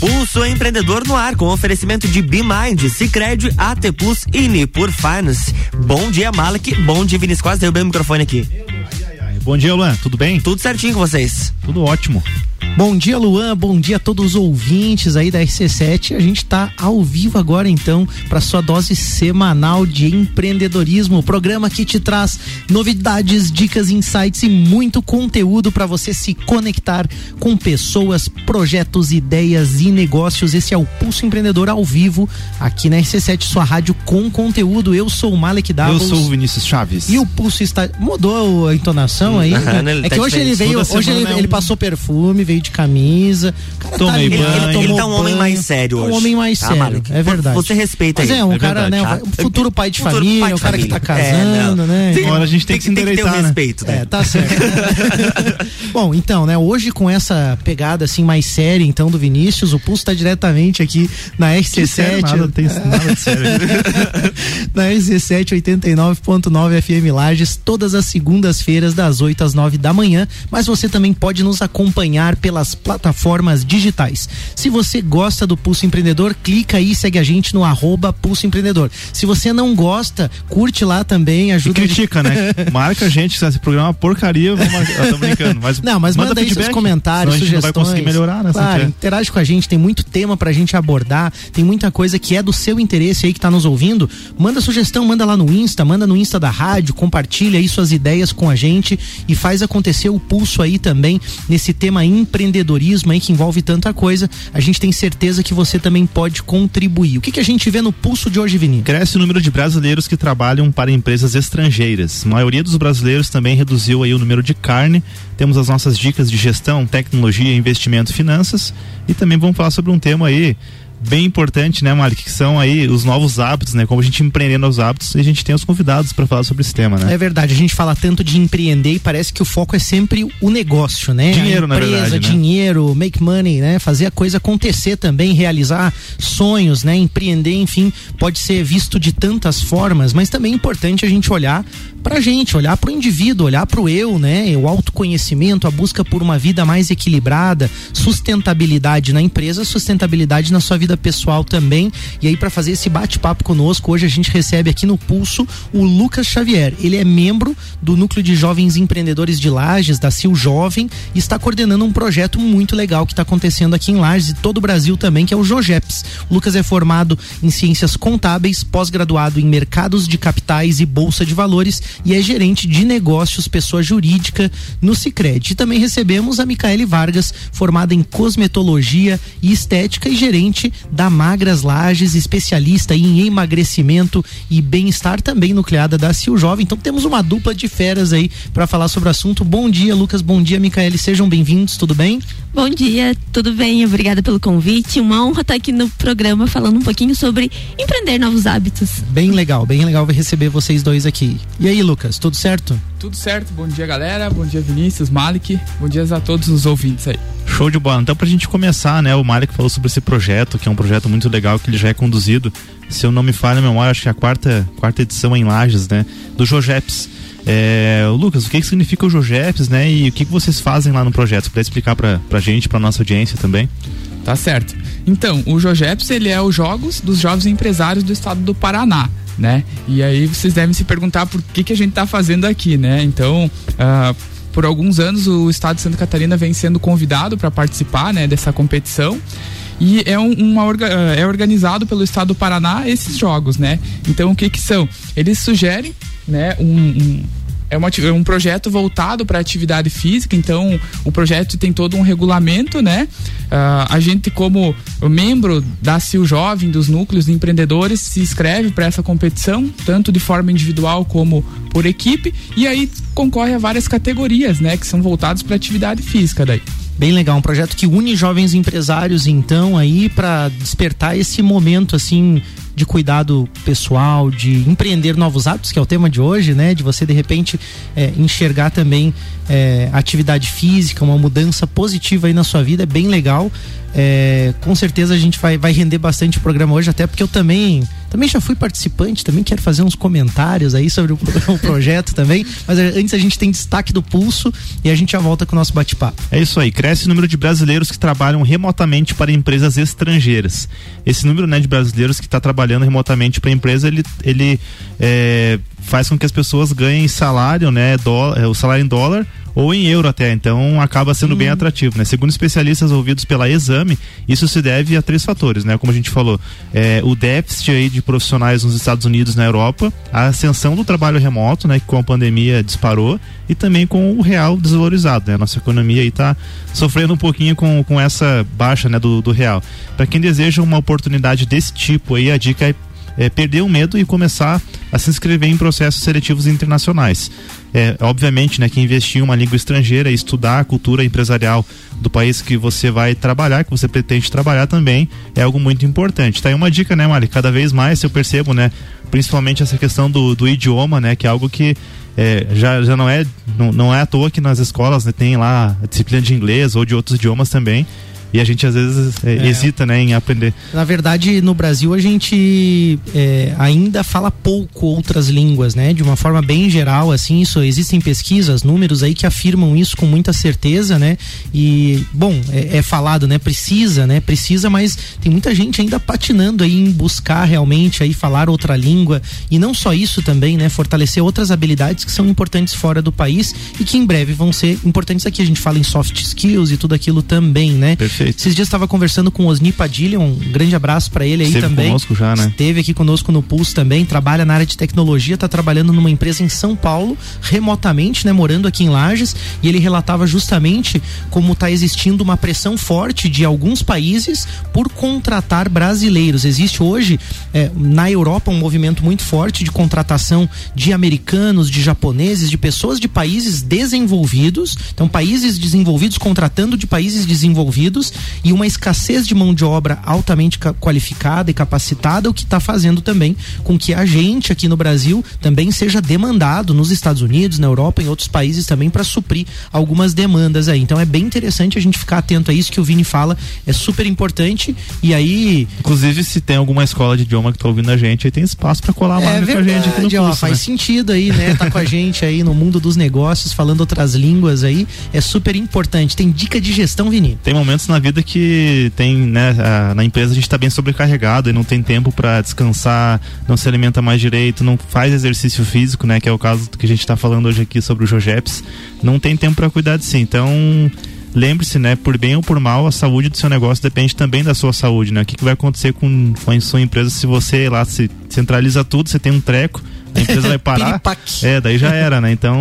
Pulso Empreendedor no ar com oferecimento de BeMind, Cicred, AT Plus e Nipur Finance. Bom dia, Malek. Bom dia, Vinícius. Quase derrubei o microfone aqui. Bom dia, Luan. Tudo bem? Tudo certinho com vocês. Tudo ótimo. Bom dia, Luan. Bom dia a todos os ouvintes aí da RC7. A gente está ao vivo agora, então, para sua dose semanal de empreendedorismo. O programa que te traz novidades, dicas, insights e muito conteúdo para você se conectar com pessoas, projetos, ideias e negócios. Esse é o Pulso Empreendedor ao vivo, aqui na RC7, sua rádio com conteúdo. Eu sou o Malek Davos. Eu sou o Vinícius Chaves. E o Pulso está. Mudou a entonação aí? é que hoje ele veio, hoje ele, ele passou perfume, veio de camisa. Cara, Tomei tá, banho. Ele, ele, tá um homem mais sério hoje. Um homem mais tá, sério, Malik? é verdade. Você respeita Mas ele. é um É cara, verdade, né? tá? Um futuro pai de Futuro família, pai de um cara que tá família. É, casando, não. né? Tem- Agora a gente tem, que se tem que ter o né? respeito, né? É, tá certo. Bom, então, né, hoje com essa pegada assim mais séria, então, do Vinícius, o Pulso tá diretamente aqui na Que sério, RC7. nada, não tem nada de sério. na RC7 89.9 FM Lages, todas as segundas-feiras, das 8 às 9 da manhã. Mas você também pode nos acompanhar pelas plataformas digitais. Se você gosta do Pulso Empreendedor, clica aí e segue a gente no arroba Pulso Empreendedor. Se você não gosta, curte lá também, E ajuda a gente- critica, né? Marca a gente, se esse programa é uma porcaria, vamos. Eu tô brincando. Mas Não, mas manda, aí seus comentários, a gente sugestões. não vai conseguir melhorar, né? Claro, interage com a gente, tem muito tema pra gente abordar, tem muita coisa que é do seu interesse aí que tá nos ouvindo. Manda sugestão, manda lá no Insta, manda no Insta da rádio, compartilha aí suas ideias com a gente e faz acontecer o pulso aí também nesse tema empreendedorismo aí que envolve tanta coisa. A gente tem certeza que você também pode contribuir. O que que a gente vê no pulso de hoje, Vini? Cresce o número de brasileiros que trabalham para empresas estrangeiras. A maioria dos brasileiros também reduziu aí o número de carne. Temos as nossas dicas de gestão, tecnologia, investimento, finanças e também vamos falar sobre um tema aí bem importante, né, Malik, que são aí os novos hábitos, né, como a gente empreender novos hábitos e a gente tem os convidados para falar sobre esse tema, né? É verdade, a gente fala tanto de empreender e parece que o foco é sempre o negócio, né? Dinheiro, a na empresa, verdade, né? dinheiro, make money, né? Fazer a coisa acontecer também, realizar sonhos, né? Empreender, enfim, pode ser visto de tantas formas, mas também é importante a gente olhar pra gente, olhar pro indivíduo, olhar pro eu, né? O autoconhecimento, a busca por uma vida mais equilibrada, sustentabilidade na empresa, sustentabilidade na sua vida pessoal também. E aí para fazer esse bate-papo conosco, hoje a gente recebe aqui no Pulso o Lucas Xavier. Ele é membro do Núcleo de Jovens Empreendedores de Lages, da Sil Jovem, e está coordenando um projeto muito legal que está acontecendo aqui em Lages e todo o Brasil também, que é o Jogeps. O Lucas é formado em ciências contábeis, pós-graduado em mercados de capitais e bolsa de valores e é gerente de negócios, pessoa jurídica no Cicred. E também recebemos a Micaele Vargas, formada em cosmetologia e estética e gerente da Magras Lages, especialista em emagrecimento e bem-estar, também nucleada da Sil Jovem. Então temos uma dupla de feras aí para falar sobre o assunto. Bom dia, Lucas. Bom dia, Micaele. Sejam bem-vindos. Tudo bem? Bom dia, tudo bem? Obrigada pelo convite. Uma honra estar aqui no programa falando um pouquinho sobre empreender novos hábitos. Bem legal, bem legal receber vocês dois aqui. E aí, Lucas, tudo certo? Tudo certo, bom dia galera, bom dia Vinícius, Malik, bom dia a todos os ouvintes aí. Show de bola. Então, pra gente começar, né? O Malik falou sobre esse projeto, que é um projeto muito legal, que ele já é conduzido. Se eu não me falha a memória, acho que é a quarta, quarta edição em Lages, né? Do Jogeps. É, Lucas, o que, que significa o Jogeps, né? E o que, que vocês fazem lá no projeto? Você explicar pra, pra gente, pra nossa audiência também? Tá certo. Então, o Jogeps, ele é os Jogos dos Jovens Empresários do Estado do Paraná, né? E aí vocês devem se perguntar por que, que a gente tá fazendo aqui, né? Então, ah, por alguns anos o Estado de Santa Catarina vem sendo convidado para participar, né, dessa competição. E é, um, uma é organizado pelo Estado do Paraná esses jogos, né? Então, o que que são? Eles sugerem, né, um- um é, uma é um projeto voltado para atividade física, então o projeto tem todo um regulamento, né? Ah, a gente, como membro da CIL Jovem, dos núcleos de empreendedores, se inscreve para essa competição, tanto de forma individual como por equipe, e aí concorre a várias categorias, né? Que são voltadas para atividade física daí. Bem legal, um projeto que une jovens empresários, então, aí para despertar esse momento, assim, de cuidado pessoal, de empreender novos hábitos, que é o tema de hoje, né? De você, de repente, é, enxergar também é, atividade física, uma mudança positiva aí na sua vida, é bem legal. É, com certeza a gente vai, vai render bastante o programa hoje, até porque eu também também já fui participante, também quero fazer uns comentários aí sobre o, o projeto também. Mas é, antes a gente tem destaque do pulso e a gente já volta com o nosso bate-papo. É isso aí, cresce o número de brasileiros que trabalham remotamente para empresas estrangeiras. Esse número né, de brasileiros que está trabalhando remotamente para a empresa, ele, ele é, faz com que as pessoas ganhem salário, né, dólar, é, o salário em dólar ou em euro até, então acaba sendo hum. bem atrativo, né? Segundo especialistas ouvidos pela Exame, isso se deve a três fatores, né? Como a gente falou, é, o déficit aí de profissionais nos Estados Unidos e na Europa, a ascensão do trabalho remoto, né? Que com a pandemia disparou e também com o real desvalorizado, né? Nossa economia aí tá sofrendo um pouquinho com, com essa baixa, né? Do, do real. Para quem deseja uma oportunidade desse tipo aí, a dica é é, perder o medo e começar a se inscrever em processos seletivos internacionais. É, obviamente, né, que investir em uma língua estrangeira, estudar a cultura empresarial do país que você vai trabalhar, que você pretende trabalhar também, é algo muito importante. Tá aí uma dica, né, Mari? Cada vez mais eu percebo, né, principalmente essa questão do, do idioma, né, que é algo que é, já, já não é não, não é à toa que nas escolas né, tem lá a disciplina de inglês ou de outros idiomas também e a gente às vezes é, é. hesita né, em aprender. Na verdade, no Brasil a gente é, ainda fala pouco outras línguas, né? De uma forma bem geral, assim, isso existem pesquisas, números aí que afirmam isso com muita certeza, né? E bom, é, é falado, né? Precisa, né? Precisa, mas tem muita gente ainda patinando aí em buscar realmente aí falar outra língua e não só isso também, né? Fortalecer outras habilidades que são importantes fora do país e que em breve vão ser importantes aqui. A gente fala em soft skills e tudo aquilo também, né? Perfeito. Perfeito. Esses dias estava conversando com o Osni Padilha, um grande abraço para ele aí Esteve também. conosco já, né? Esteve aqui conosco no Pulse também, trabalha na área de tecnologia, está trabalhando numa empresa em São Paulo, remotamente, né, morando aqui em Lages, e ele relatava justamente como está existindo uma pressão forte de alguns países por contratar brasileiros. Existe hoje é, na Europa um movimento muito forte de contratação de americanos, de japoneses, de pessoas de países desenvolvidos, então países desenvolvidos contratando de países desenvolvidos e uma escassez de mão de obra altamente qualificada e capacitada, o que está fazendo também com que a gente aqui no Brasil também seja demandado nos Estados Unidos, na Europa, em outros países também para suprir algumas demandas aí. Então é bem interessante a gente ficar atento a isso que o Vini fala, é super importante e aí. Inclusive, se tem alguma escola de idioma que está ouvindo a gente, aí tem espaço para colar é com a gente aqui no curso, ó, Faz né? sentido aí, né? Tá com a gente aí no mundo dos negócios, falando outras línguas aí, é super importante. Tem dica de gestão, Vini? Tem momentos na vida que tem, né, a, na empresa a gente está bem sobrecarregado e não tem tempo para descansar, não se alimenta mais direito, não faz exercício físico, né, que é o caso que a gente está falando hoje aqui sobre o Jojeps, não tem tempo para cuidar de si. Então, lembre-se, né, por bem ou por mal, a saúde do seu negócio depende também da sua saúde, né? O que, que vai acontecer com, com a sua empresa se você lá se centraliza tudo, você tem um treco, a empresa vai parar. é, daí já era, né? Então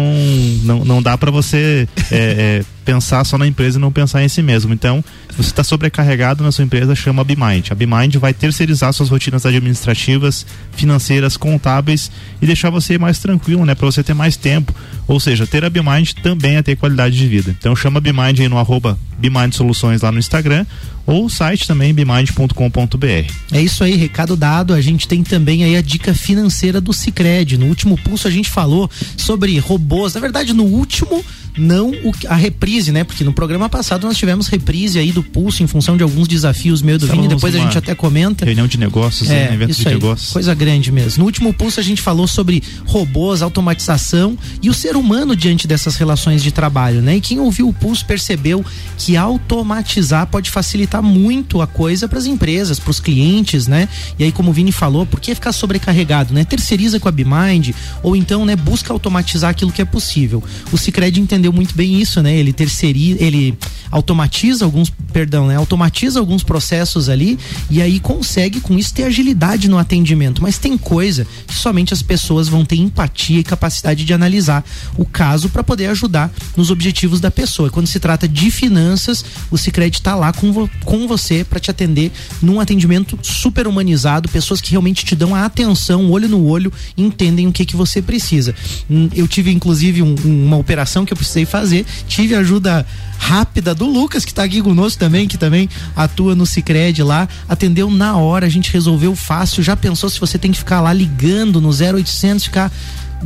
não, não dá para você é, é, pensar só na empresa e não pensar em si mesmo. Então, você está sobrecarregado na sua empresa, chama a BeMind. A BeMind vai terceirizar suas rotinas administrativas, financeiras, contábeis e deixar você mais tranquilo, né? Para você ter mais tempo. Ou seja, ter a BeMind também é ter qualidade de vida. Então chama a BeMind aí no arroba BeMind Soluções lá no Instagram ou o site também bemind.com.br. É isso aí, recado dado. A gente tem também aí a dica financeira do Sicredi. No último pulso a gente falou sobre robôs. Na verdade, no último não o, a reprise, né? Porque no programa passado nós tivemos reprise aí do pulso em função de alguns desafios meio do Vini, depois a gente até comenta. Reunião de negócios, é, né? evento de aí, negócios. Coisa grande mesmo. No último pulso a gente falou sobre robôs, automatização e o ser humano diante dessas relações de trabalho, né? E quem ouviu o pulso percebeu que automatizar pode facilitar muito a coisa para as empresas, para os clientes, né? E aí, como o Vini falou, por que ficar sobrecarregado, né? Terceiriza com a BeMind ou então, né, busca automatizar aquilo que é possível. O Sicredi entendeu muito bem isso, né? Ele terceiriza, ele automatiza alguns, perdão, né? Automatiza alguns processos ali e aí consegue com isso ter agilidade no atendimento. Mas tem coisa que somente as pessoas vão ter empatia e capacidade de analisar o caso para poder ajudar nos objetivos da pessoa. Quando se trata de finanças, o Sicredi está lá com, com você para te atender num atendimento super humanizado, pessoas que realmente te dão a atenção, olho no olho, entendem o que que você precisa. Hum, eu tive inclusive um, uma operação que eu precisei fazer, tive ajuda rápida do Lucas que está aqui conosco também, que também atua no Sicredi lá, atendeu na hora, a gente resolveu fácil. Já pensou se você tem que ficar lá ligando no 0800 ficar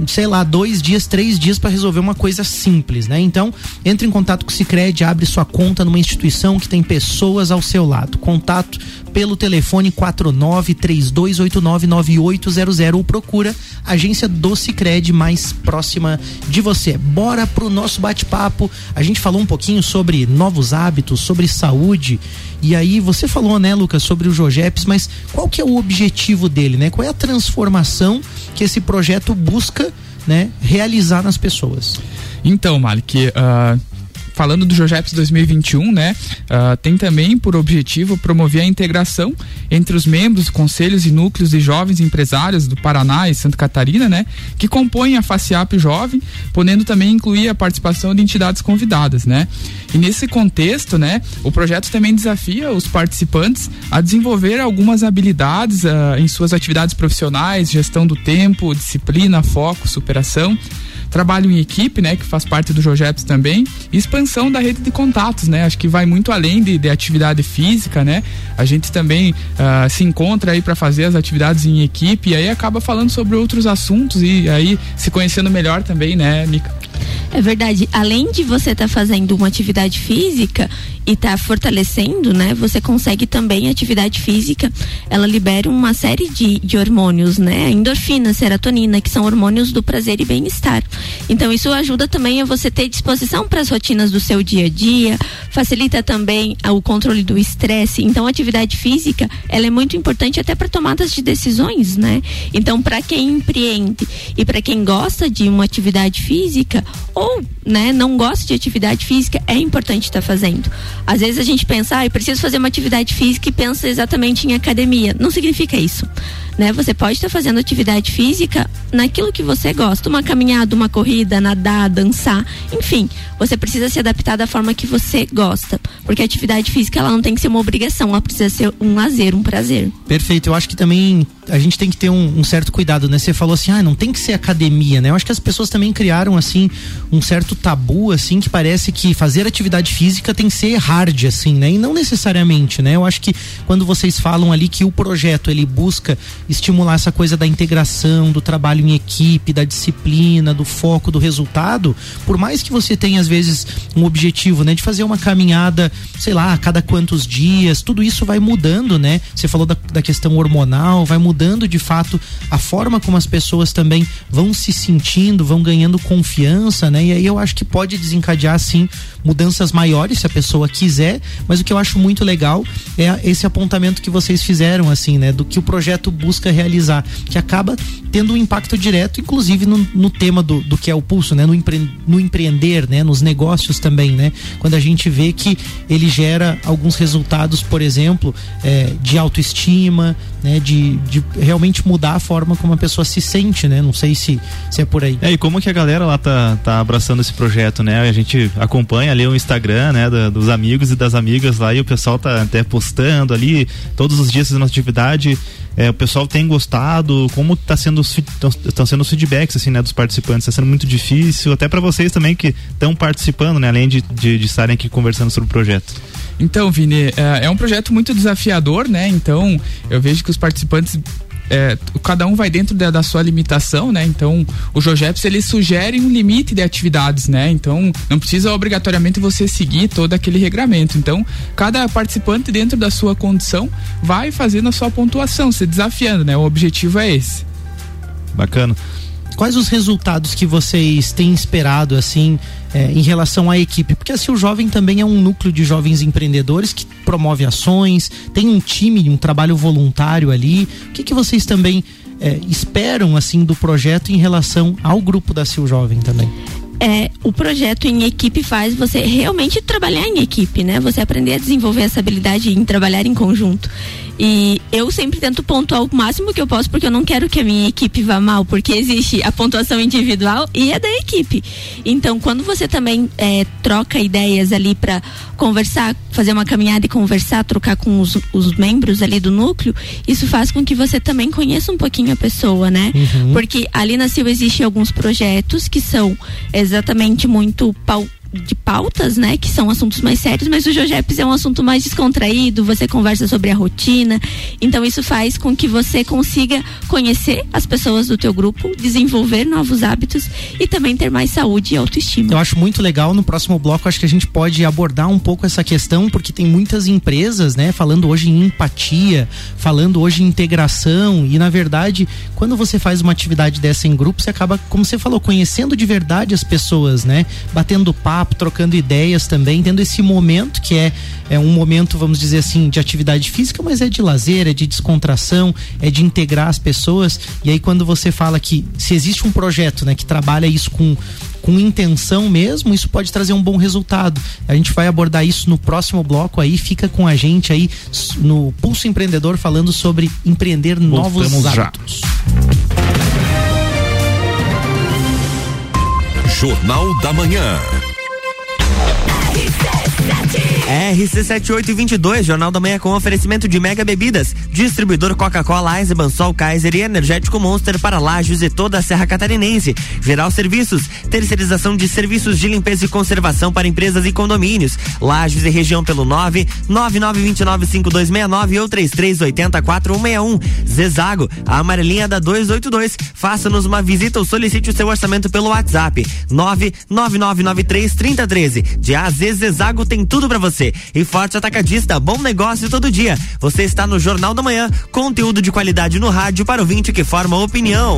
sei lá, dois dias, três dias para resolver uma coisa simples, né? Então, entre em contato com o Cicred, abre sua conta numa instituição que tem pessoas ao seu lado. Contato pelo telefone 4932899800 ou procura a agência do Cicred mais próxima de você. Bora pro nosso bate-papo. A gente falou um pouquinho sobre novos hábitos, sobre saúde. E aí você falou, né, Lucas, sobre o Jogeps, mas qual que é o objetivo dele, né? Qual é a transformação que esse projeto busca, né, realizar nas pessoas? Então, Malik, uh, falando do Jogeps 2021, né, uh, tem também por objetivo promover a integração entre os membros, conselhos e núcleos de jovens empresários do Paraná e Santa Catarina, né, que compõem a FACIAP Jovem, podendo também incluir a participação de entidades convidadas, né. E nesse contexto, né, o projeto também desafia os participantes a desenvolver algumas habilidades uh, em suas atividades profissionais, gestão do tempo, disciplina, foco, superação trabalho em equipe, né, que faz parte do Jojeps também, e expansão da rede de contatos, né, acho que vai muito além de, de atividade física, né, a gente também uh, se encontra aí para fazer as atividades em equipe e aí acaba falando sobre outros assuntos e aí se conhecendo melhor também, né, Mica? É verdade. Além de você estar tá fazendo uma atividade física e estar tá fortalecendo, né? Você consegue também atividade física, ela libera uma série de, de hormônios, né? Endorfina, serotonina, que são hormônios do prazer e bem-estar. Então isso ajuda também a você ter disposição para as rotinas do seu dia a dia, facilita também o controle do estresse. Então a atividade física, ela é muito importante até para tomadas de decisões, né? Então para quem empreende e para quem gosta de uma atividade física, ou né, não gosta de atividade física, é importante estar tá fazendo. Às vezes a gente pensa, ah, eu preciso fazer uma atividade física e pensa exatamente em academia. Não significa isso né? Você pode estar fazendo atividade física naquilo que você gosta, uma caminhada, uma corrida, nadar, dançar, enfim, você precisa se adaptar da forma que você gosta, porque a atividade física ela não tem que ser uma obrigação, ela precisa ser um lazer, um prazer. Perfeito, eu acho que também a gente tem que ter um, um certo cuidado, né? Você falou assim, ah, não tem que ser academia, né? Eu acho que as pessoas também criaram assim um certo tabu, assim, que parece que fazer atividade física tem que ser hard, assim, né? E não necessariamente, né? Eu acho que quando vocês falam ali que o projeto ele busca estimular essa coisa da integração, do trabalho em equipe, da disciplina, do foco, do resultado, por mais que você tenha às vezes um objetivo, né, de fazer uma caminhada, sei lá, a cada quantos dias, tudo isso vai mudando, né? Você falou da, da questão hormonal, vai mudando de fato a forma como as pessoas também vão se sentindo, vão ganhando confiança, né? E aí eu acho que pode desencadear sim mudanças maiores se a pessoa quiser, mas o que eu acho muito legal é esse apontamento que vocês fizeram assim, né, do que o projeto busca busca realizar, que acaba tendo um impacto direto, inclusive no, no tema do, do que é o pulso, né? No, empre, no empreender, né? Nos negócios também, né? Quando a gente vê que ele gera alguns resultados, por exemplo, é, de autoestima, né? De, de realmente mudar a forma como a pessoa se sente, né? Não sei se, se é por aí. É, e como que a galera lá tá, tá abraçando esse projeto, né? A gente acompanha ali o Instagram, né? Da, dos amigos e das amigas lá e o pessoal tá até postando ali todos os dias fazendo atividade é, o pessoal tem gostado? Como está sendo estão sendo os feedbacks assim, né, dos participantes? Está sendo muito difícil, até para vocês também que estão participando, né, além de, de, de estarem aqui conversando sobre o projeto. Então, Vini, é, é um projeto muito desafiador, né? Então, eu vejo que os participantes é, cada um vai dentro da, da, sua limitação, né? Então, o Jogeps ele sugere um limite de atividades, né? Então, não precisa obrigatoriamente você seguir todo aquele regramento. Então, cada participante dentro da sua condição vai fazendo a sua pontuação, se desafiando, né? O objetivo é esse. Bacana quais os resultados que vocês têm esperado assim é, em relação à equipe? Porque assim o jovem também é um núcleo de jovens empreendedores que promove ações, tem um time, um trabalho voluntário ali. O que, que vocês também é, esperam assim do projeto em relação ao grupo da Sil Jovem também? É, o projeto em equipe faz você realmente trabalhar em equipe, né? Você aprender a desenvolver essa habilidade em trabalhar em conjunto. E eu sempre tento pontuar o máximo que eu posso, porque eu não quero que a minha equipe vá mal, porque existe a pontuação individual e a da equipe. Então, quando você também é, troca ideias ali para conversar, fazer uma caminhada e conversar, trocar com os, os, membros ali do núcleo, isso faz com que você também conheça um pouquinho a pessoa, né? Uhum. Porque ali na Silva existem alguns projetos que são exatamente muito pau de pautas, né, que são assuntos mais sérios, mas o Jojeps é um assunto mais descontraído, você conversa sobre a rotina. Então isso faz com que você consiga conhecer as pessoas do teu grupo, desenvolver novos hábitos e também ter mais saúde e autoestima. Eu acho muito legal no próximo bloco, acho que a gente pode abordar um pouco essa questão, porque tem muitas empresas, né, falando hoje em empatia, falando hoje em integração e na verdade, quando você faz uma atividade dessa em grupo, você acaba, como você falou, conhecendo de verdade as pessoas, né? Batendo papo, trocando ideias também, tendo esse momento que é, é um momento, vamos dizer assim, de atividade física, mas é de lazer, é de descontração, é de integrar as pessoas. E aí quando você fala que se existe um projeto, né, que trabalha isso com com intenção mesmo, isso pode trazer um bom resultado. A gente vai abordar isso no próximo bloco aí, fica com a gente aí no Pulso Empreendedor falando sobre empreender Voltamos novos hábitos. Já. Jornal da Manhã. RC7822, Jornal da Manhã com oferecimento de Mega Bebidas, distribuidor Coca-Cola, Eisenbahn, Sol Kaiser e Energético Monster para Lages e toda a Serra Catarinense. Geral Serviços, terceirização de serviços de limpeza e conservação para empresas e condomínios. Lages e região pelo 9 99295269 ou 33804161. Zezago, a amarelinha da 282. Faça-nos uma visita ou solicite o seu orçamento pelo WhatsApp 99993 3013. De AZ Zezago tem tudo para você. E Forte Atacadista, bom negócio todo dia. Você está no Jornal da Manhã, conteúdo de qualidade no rádio para o vinte que forma opinião.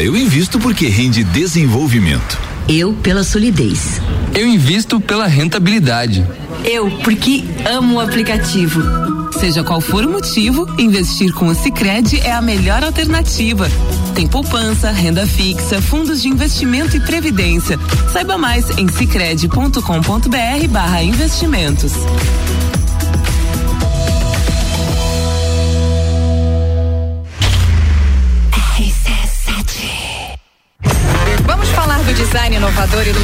eu invisto porque rende desenvolvimento. Eu pela solidez. Eu invisto pela rentabilidade. Eu porque amo o aplicativo. Seja qual for o motivo, investir com o Sicredi é a melhor alternativa. Tem poupança, renda fixa, fundos de investimento e previdência. Saiba mais em sicredi.com.br/barra investimentos.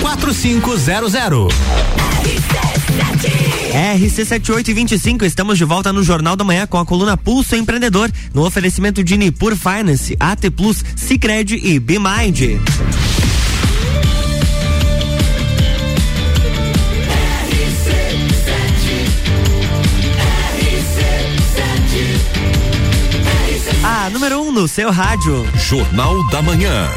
4500. RC7825, estamos de volta no Jornal da Manhã com a coluna Pulso Empreendedor, no oferecimento de Nipur Finance, AT Plus, Cicred e BeMind. A número 1 um no seu rádio. Jornal da Manhã.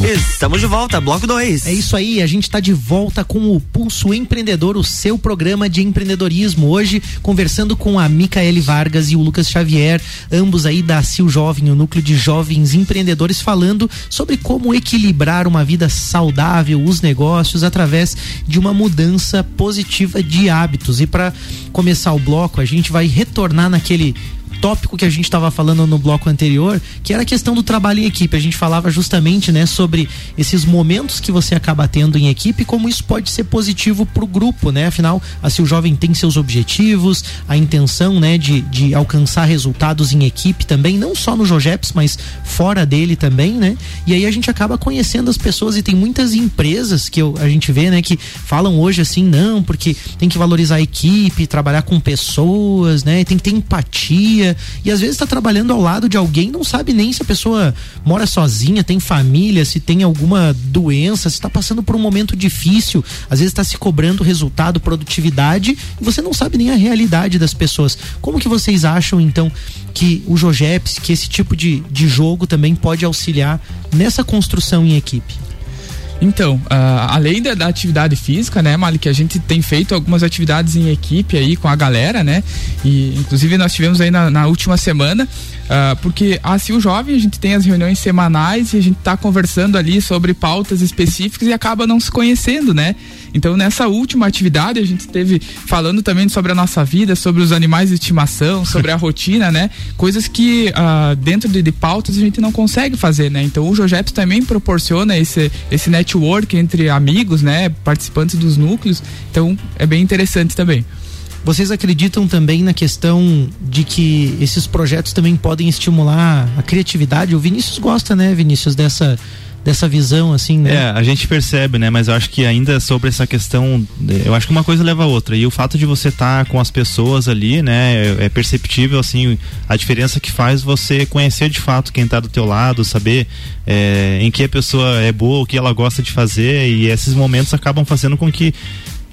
Estamos de volta, bloco 2. É isso aí, a gente está de volta com o Pulso Empreendedor, o seu programa de empreendedorismo. Hoje, conversando com a Micaele Vargas e o Lucas Xavier, ambos aí da Sil Jovem, o núcleo de jovens empreendedores, falando sobre como equilibrar uma vida saudável, os negócios, através de uma mudança positiva de hábitos. E para começar o bloco, a gente vai retornar naquele tópico que a gente estava falando no bloco anterior, que era a questão do trabalho em equipe. A gente falava justamente, né, sobre esses momentos que você acaba tendo em equipe, como isso pode ser positivo para o grupo, né? Afinal, assim o jovem tem seus objetivos, a intenção, né, de, de alcançar resultados em equipe também, não só no Jogeps, mas fora dele também, né? E aí a gente acaba conhecendo as pessoas e tem muitas empresas que eu, a gente vê, né, que falam hoje assim, não, porque tem que valorizar a equipe, trabalhar com pessoas, né? Tem que ter empatia e às vezes está trabalhando ao lado de alguém, não sabe nem se a pessoa mora sozinha, tem família, se tem alguma doença, se está passando por um momento difícil, às vezes está se cobrando resultado, produtividade, e você não sabe nem a realidade das pessoas. Como que vocês acham então que o Jogeps, que esse tipo de, de jogo também pode auxiliar nessa construção em equipe? Então, uh, além da, da, atividade física, né, Mali, que a gente tem feito algumas atividades em equipe aí com a galera, né? E inclusive nós tivemos aí na, na última semana Uh, porque assim o jovem a gente tem as reuniões semanais e a gente está conversando ali sobre pautas específicas e acaba não se conhecendo, né? Então nessa última atividade a gente esteve falando também sobre a nossa vida, sobre os animais de estimação, sobre a rotina, né? Coisas que uh, dentro de, de, pautas a gente não consegue fazer, né? Então o Jojeps também proporciona esse, esse network entre amigos, né? Participantes dos núcleos. Então é bem interessante também. Vocês acreditam também na questão de que esses projetos também podem estimular a criatividade? O Vinícius gosta, né, Vinícius, dessa dessa visão assim, né? É, a gente percebe, né? Mas eu acho que ainda sobre essa questão, eu acho que uma coisa leva a outra. E o fato de você estar tá com as pessoas ali, né, é, é, perceptível assim a diferença que faz você conhecer de fato quem está do teu lado, saber é, em que a pessoa é boa, o que ela gosta de fazer e esses momentos acabam fazendo com que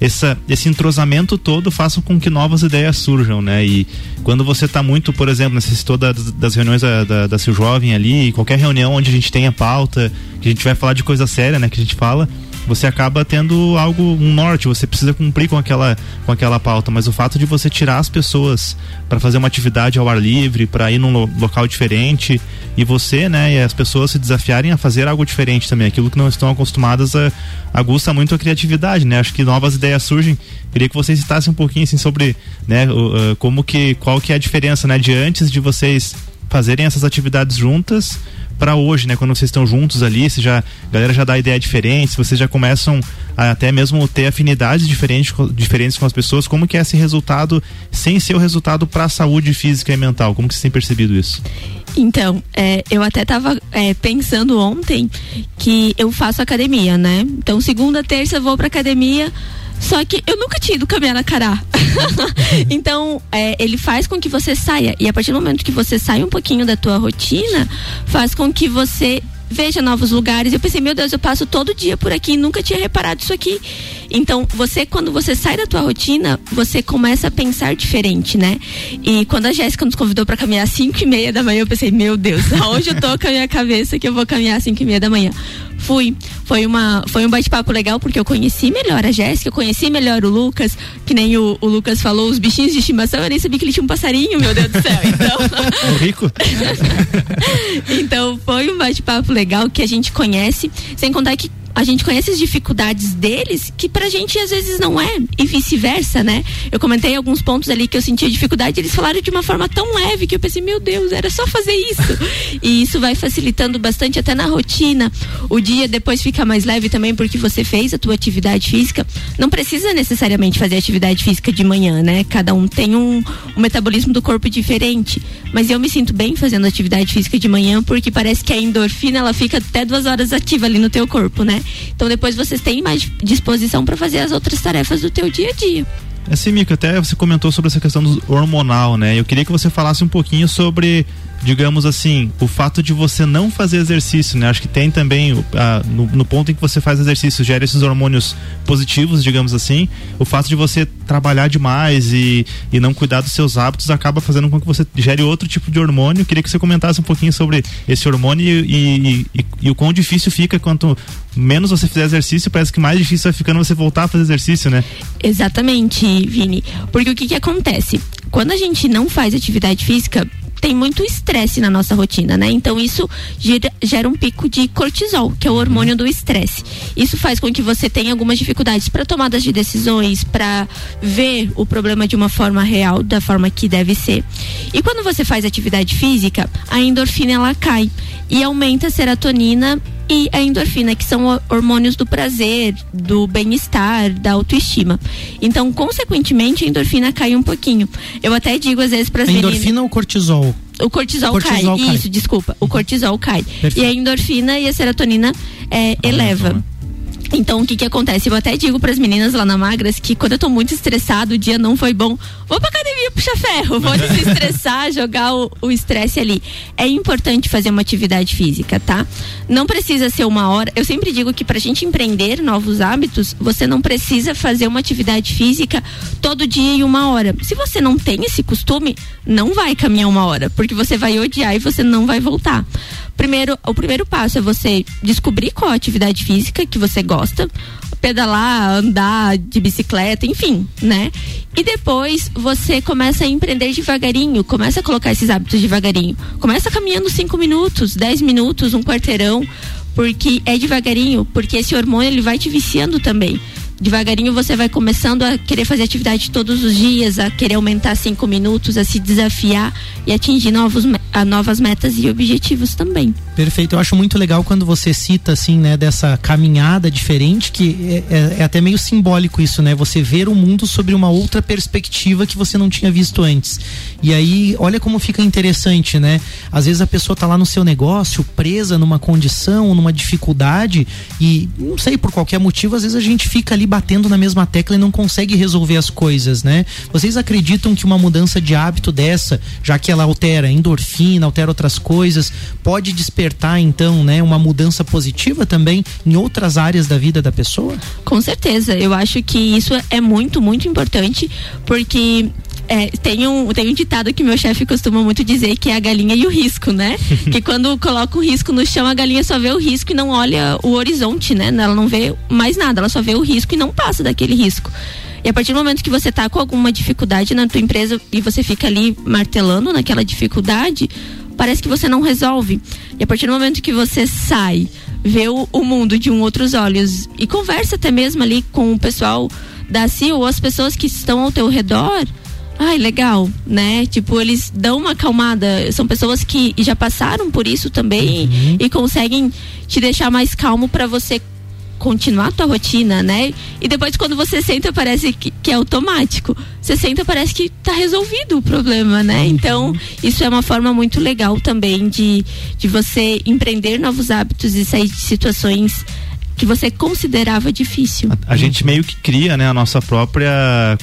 essa, esse entrosamento todo faça com que novas ideias surjam, né? E quando você está muito, por exemplo, necessitou da, das reuniões da, da, da Jovem ali, qualquer reunião onde a gente tenha pauta, que a gente vai falar de coisa séria, né? Que a gente fala, você acaba tendo algo, um norte, você precisa cumprir com aquela, com aquela pauta, mas o fato de você tirar as pessoas para fazer uma atividade ao ar livre, para ir num lo local diferente, e você, né, e as pessoas se desafiarem a fazer algo diferente também, aquilo que não estão acostumadas a, aguça muito a criatividade, né? Acho que novas ideias surgem. Queria que vocês citassem um pouquinho assim sobre, né, uh, como que qual que é a diferença, né, de antes de vocês fazerem essas atividades juntas para hoje, né? Quando vocês estão juntos ali, se já, a galera já dá ideia diferente, vocês já começam a até mesmo ter afinidades diferentes, diferentes com as pessoas, como que é esse resultado sem ser o resultado para a saúde física e mental? Como que vocês têm percebido isso? Então, é, eu até estava é, pensando ontem que eu faço academia, né? Então, segunda, terça vou pra academia só que eu nunca tinha ido caminhar na Cará. então, é, ele faz com que você saia. E a partir do momento que você sai um pouquinho da tua rotina, faz com que você veja novos lugares. Eu pensei, meu Deus, eu passo todo dia por aqui e nunca tinha reparado isso aqui. Então, você, quando você sai da tua rotina, você começa a pensar diferente, né? E quando a Jéssica nos convidou para caminhar às 5 e meia da manhã, eu pensei, meu Deus, aonde eu tô com a minha cabeça que eu vou caminhar às 5 e meia da manhã? Fui. Foi, uma, foi um bate-papo legal porque eu conheci melhor a Jéssica, eu conheci melhor o Lucas, que nem o, o, Lucas falou, os bichinhos de estimação, eu nem sabia que ele tinha um passarinho, meu Deus do céu. Então. rico? então foi um bate-papo legal que a gente conhece, sem contar que a gente conhece as dificuldades deles que pra gente às vezes não é e vice-versa, né? Eu comentei alguns pontos ali que eu sentia dificuldade, eles falaram de uma forma tão leve que eu pensei, meu Deus, era só fazer isso. e isso vai facilitando bastante até na rotina. O dia depois fica mais leve também porque você fez a tua atividade física. Não precisa necessariamente fazer atividade física de manhã, né? Cada um tem um, um metabolismo do corpo diferente. Mas eu me sinto bem fazendo atividade física de manhã porque parece que a endorfina ela fica até duas horas ativa ali no teu corpo, né? Então depois vocês têm mais disposição para fazer as outras tarefas do teu dia a dia. Assim, Mica, até você comentou sobre essa questão hormonal, né? Eu queria que você falasse um pouquinho sobre digamos assim, o fato de você não fazer exercício, né? Acho que tem também, uh, no, no, ponto em que você faz exercício, gera esses hormônios positivos, digamos assim. O fato de você trabalhar demais e, e não cuidar dos seus hábitos acaba fazendo com que você gere outro tipo de hormônio. Queria que você comentasse um pouquinho sobre esse hormônio e, e, e, e o quão difícil fica quanto menos você fizer exercício, parece que mais difícil vai ficando você voltar a fazer exercício, né? Exatamente, Vini. Porque o que que acontece? Quando a gente não faz atividade física, tem muito estresse na nossa rotina, né? Então isso gera, um pico de cortisol, que é o hormônio do estresse. Isso faz com que você tenha algumas dificuldades para tomadas de decisões, para ver o problema de uma forma real, da forma que deve ser. E quando você faz atividade física, a endorfina ela cai e aumenta a serotonina e a endorfina, que são hormônios do prazer, do bem-estar, da autoestima. Então, consequentemente, a endorfina cai um pouquinho. Eu até digo às vezes para as meninas. Endorfina ou cortisol? O cortisol, cortisol cai. cai. Isso, desculpa. O cortisol cai. Perfeito. E a endorfina e a serotonina é, eleva. Né? Então, o que que acontece? Eu até digo para as meninas lá na Magras que quando eu tô muito estressado, o dia não foi bom, vou pra academia puxa ferro, vou desestressar, jogar o estresse ali. É importante fazer uma atividade física, tá? Não precisa ser uma hora. Eu sempre digo que pra gente empreender novos hábitos, você não precisa fazer uma atividade física todo dia e uma hora. Se você não tem esse costume, não vai caminhar uma hora, porque você vai odiar e você não vai voltar. Primeiro, o primeiro passo é você descobrir qual atividade física que você gosta, pedalar, andar de bicicleta, enfim, né? E depois você começa a empreender devagarinho, começa a colocar esses hábitos devagarinho. Começa caminhando cinco minutos, dez minutos, um quarteirão, porque é devagarinho, porque esse hormônio ele vai te viciando também devagarinho você vai começando a querer fazer atividade todos os dias, a querer aumentar cinco minutos, a se desafiar e atingir novos, a novas metas e objetivos também. Perfeito, eu acho muito legal quando você cita assim, né, dessa caminhada diferente, que é, é, é até meio simbólico isso, né? Você ver o mundo sobre uma outra perspectiva que você não tinha visto antes. E aí, olha como fica interessante, né? Às vezes a pessoa tá lá no seu negócio, presa numa condição, numa dificuldade, e não sei, por qualquer motivo, às vezes a gente fica ali batendo na mesma tecla e não consegue resolver as coisas, né? Vocês acreditam que uma mudança de hábito dessa, já que ela altera endorfina, altera outras coisas, pode despertar então, né, uma mudança positiva também em outras áreas da vida da pessoa? Com certeza, eu acho que isso é muito, muito importante, porque é, tem, um, tem um ditado que meu chefe costuma muito dizer que é a galinha e o risco, né? que quando coloca o risco no chão, a galinha só vê o risco e não olha o horizonte, né? Ela não vê mais nada, ela só vê o risco e não passa daquele risco. E a partir do momento que você tá com alguma dificuldade na tua empresa e você fica ali martelando naquela dificuldade, parece que você não resolve. E a partir do momento que você sai, vê o, o mundo de um outros olhos e conversa até mesmo ali com o pessoal da CIO ou as pessoas que estão ao teu redor, ai, legal, né? Tipo, eles dão uma acalmada. São pessoas que já passaram por isso também uhum. e conseguem te deixar mais calmo para você continuar a tua rotina, né? E depois quando você senta parece que, que, é automático. Você senta parece que tá resolvido o problema, né? Uhum. Então, isso é uma forma muito legal também de, de você empreender novos hábitos e sair de situações que você considerava difícil. A, a, gente meio que cria, né, a nossa própria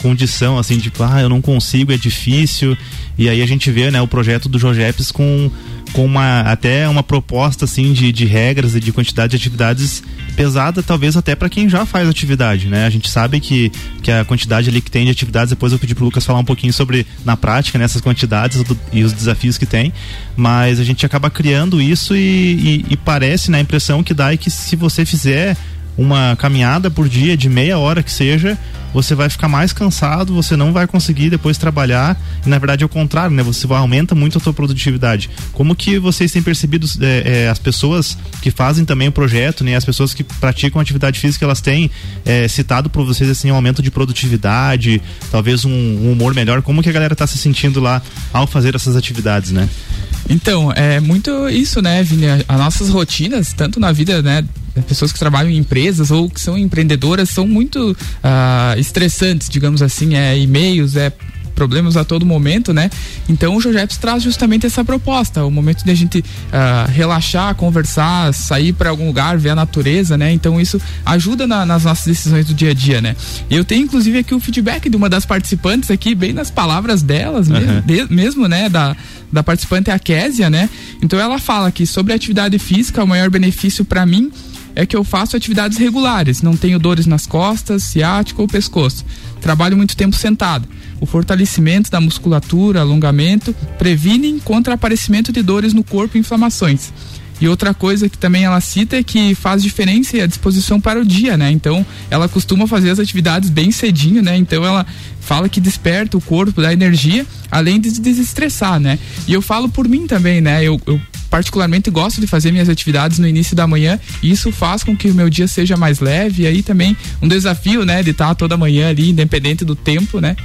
condição, assim, tipo, ah, eu não consigo, é difícil. E aí a gente vê, né, o projeto do Jogeps com com uma até uma proposta assim de, de regras e de quantidade de atividades pesada talvez até para quem já faz atividade né? A gente sabe que, que a quantidade ali que tem de atividades depois eu pedi pro Lucas falar um pouquinho sobre na prática nessas né, quantidades do, e os desafios que tem mas a gente acaba criando isso e, e, e parece na né, impressão que dá é que se você fizer uma caminhada por dia de meia hora que seja, você vai ficar mais cansado, você não vai conseguir depois trabalhar. E na verdade é o contrário, né? Você aumenta muito a sua produtividade. Como que vocês têm percebido é, é, as pessoas que fazem também o projeto, né? As pessoas que praticam atividade física, elas têm é, citado para vocês assim um aumento de produtividade, talvez um, um humor melhor. Como que a galera está se sentindo lá ao fazer essas atividades, né? Então, é muito isso, né, Vini? As nossas rotinas, tanto na vida, né, pessoas que trabalham em empresas ou que são empreendedoras, são muito uh, estressantes, digamos assim, é e-mails, é problemas a todo momento, né? Então o Jojeps traz justamente essa proposta, o momento de a gente uh, relaxar, conversar, sair para algum lugar, ver a natureza, né? Então isso ajuda na, nas nossas decisões do dia a dia, né? Eu tenho inclusive aqui o feedback de uma das participantes aqui, bem nas palavras delas, uhum. mesmo, de, mesmo, né? Da, da participante é a Késia, né? Então ela fala que sobre a atividade física, o maior benefício para mim é que eu faço atividades regulares, não tenho dores nas costas, ciático ou pescoço. Trabalho muito tempo sentado. O fortalecimento da musculatura, alongamento, previnem contra aparecimento de dores no corpo e inflamações. E outra coisa que também ela cita é que faz diferença a disposição para o dia, né? Então, ela costuma fazer as atividades bem cedinho, né? Então, ela fala que desperta o corpo, dá energia, além de desestressar, né? E eu falo por mim também, né? Eu, eu particularmente gosto de fazer minhas atividades no início da manhã e isso faz com que o meu dia seja mais leve e aí também um desafio, né, de estar toda manhã ali, independente do tempo, né?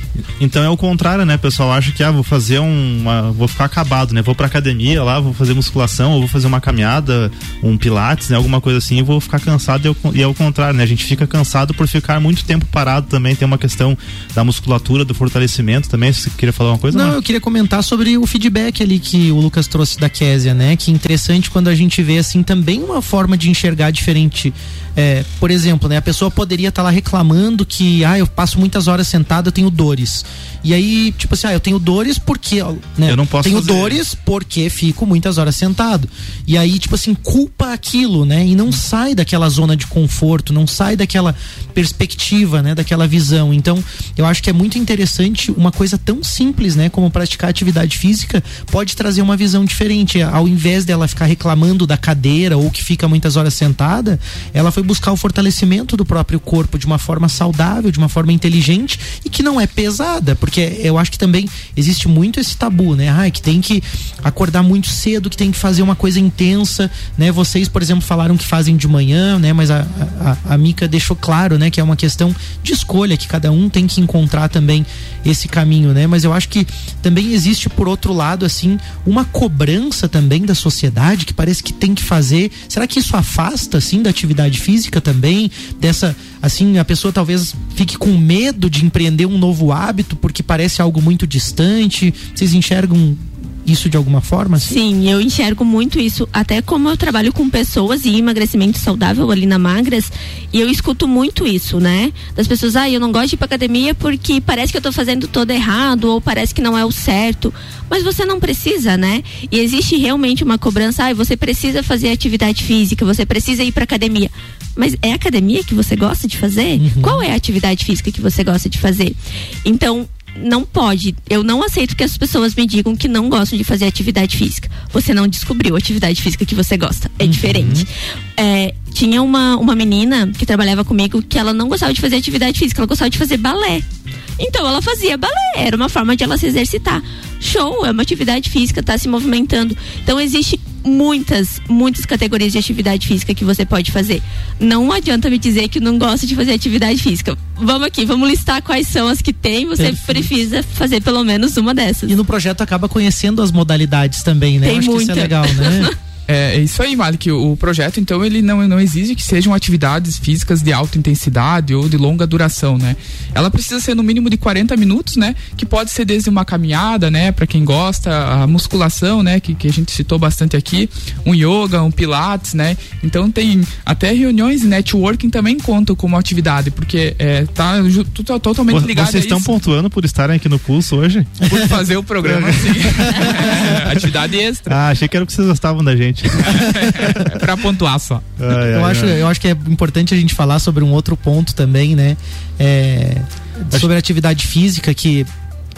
Então é o contrário, né, pessoal? Acho que ah, vou fazer uma, vou ficar acabado, né? Vou pra academia lá, vou fazer musculação, ou vou fazer uma caminhada, um pilates, né, alguma coisa assim, e vou ficar cansado e é o contrário, né? A gente fica cansado por ficar muito tempo parado também, tem uma questão da musculatura, do fortalecimento também, você queria falar uma coisa? Não, não, eu queria comentar sobre o feedback ali que o Lucas trouxe da Késia, né? Que interessante quando a gente vê assim também uma forma de enxergar diferente. É, por exemplo, né, a pessoa poderia estar tá lá reclamando que ah, eu passo muitas horas sentado, eu tenho dores. E aí, tipo assim, ah, eu tenho dores porque. Né, eu não posso Tenho fazer. dores porque fico muitas horas sentado. E aí, tipo assim, culpa aquilo, né? E não hum. sai daquela zona de conforto, não sai daquela perspectiva, né? Daquela visão. Então, eu acho que é muito interessante uma coisa tão simples, né? Como praticar atividade física pode trazer uma visão diferente. Ao invés dela ficar reclamando da cadeira ou que fica muitas horas sentada, ela foi buscar o fortalecimento do próprio corpo de uma forma saudável, de uma forma inteligente e que não é pesada, porque eu acho que também existe muito esse tabu, né? Ah, que tem que acordar muito cedo, que tem que fazer uma coisa intensa, né? Vocês, por exemplo, falaram que fazem de manhã, né? Mas a, a, a Mica deixou claro, né? Que é uma questão de escolha, que cada um tem que encontrar também esse caminho, né? Mas eu acho que também existe, por outro lado, assim, uma cobrança também da sociedade que parece que tem que fazer. Será que isso afasta, assim, da atividade física também? Dessa assim, a pessoa talvez fique com medo de empreender um novo hábito porque parece algo muito distante. Vocês enxergam isso de alguma forma? Assim? Sim, eu enxergo muito isso. Até como eu trabalho com pessoas e emagrecimento saudável ali na Magras, e eu escuto muito isso, né? Das pessoas, ah, eu não gosto de ir pra academia porque parece que eu tô fazendo todo errado, ou parece que não é o certo. Mas você não precisa, né? E existe realmente uma cobrança, ah, você precisa fazer atividade física, você precisa ir pra academia. Mas é academia que você gosta de fazer? Uhum. Qual é a atividade física que você gosta de fazer? Então, não pode. Eu não aceito que as pessoas me digam que não gostam de fazer atividade física. Você não descobriu a atividade física que você gosta. É uhum. diferente. É, tinha uma, uma menina que trabalhava comigo que ela não gostava de fazer atividade física, ela gostava de fazer balé. Então ela fazia balé, era uma forma de ela se exercitar. Show, é uma atividade física, tá se movimentando. Então existe muitas, muitas categorias de atividade física que você pode fazer. Não adianta me dizer que não gosta de fazer atividade física. Vamos aqui, vamos listar quais são as que tem, você Perfeito. precisa fazer pelo menos uma dessas. E no projeto acaba conhecendo as modalidades também, né? Tem Acho muita. que isso é legal, né? É, é isso aí, Malik. O, o projeto, então, ele não, não exige que sejam atividades físicas de alta intensidade ou de longa duração, né? Ela precisa ser no mínimo de 40 minutos, né? Que pode ser desde uma caminhada, né? Para quem gosta, a musculação, né? Que, que a gente citou bastante aqui, um yoga, um pilates, né? Então tem até reuniões e networking também contam como atividade, porque é, tá tudo totalmente ligado Vocês estão pontuando por estarem aqui no Pulso hoje? Por fazer o programa, sim. atividade extra. Ah, achei que era o que vocês gostavam da gente gente. pra pontuar só. Ai, eu, ai, acho, ai. eu acho que é importante a gente falar sobre um outro ponto também, né? É, sobre a atividade física que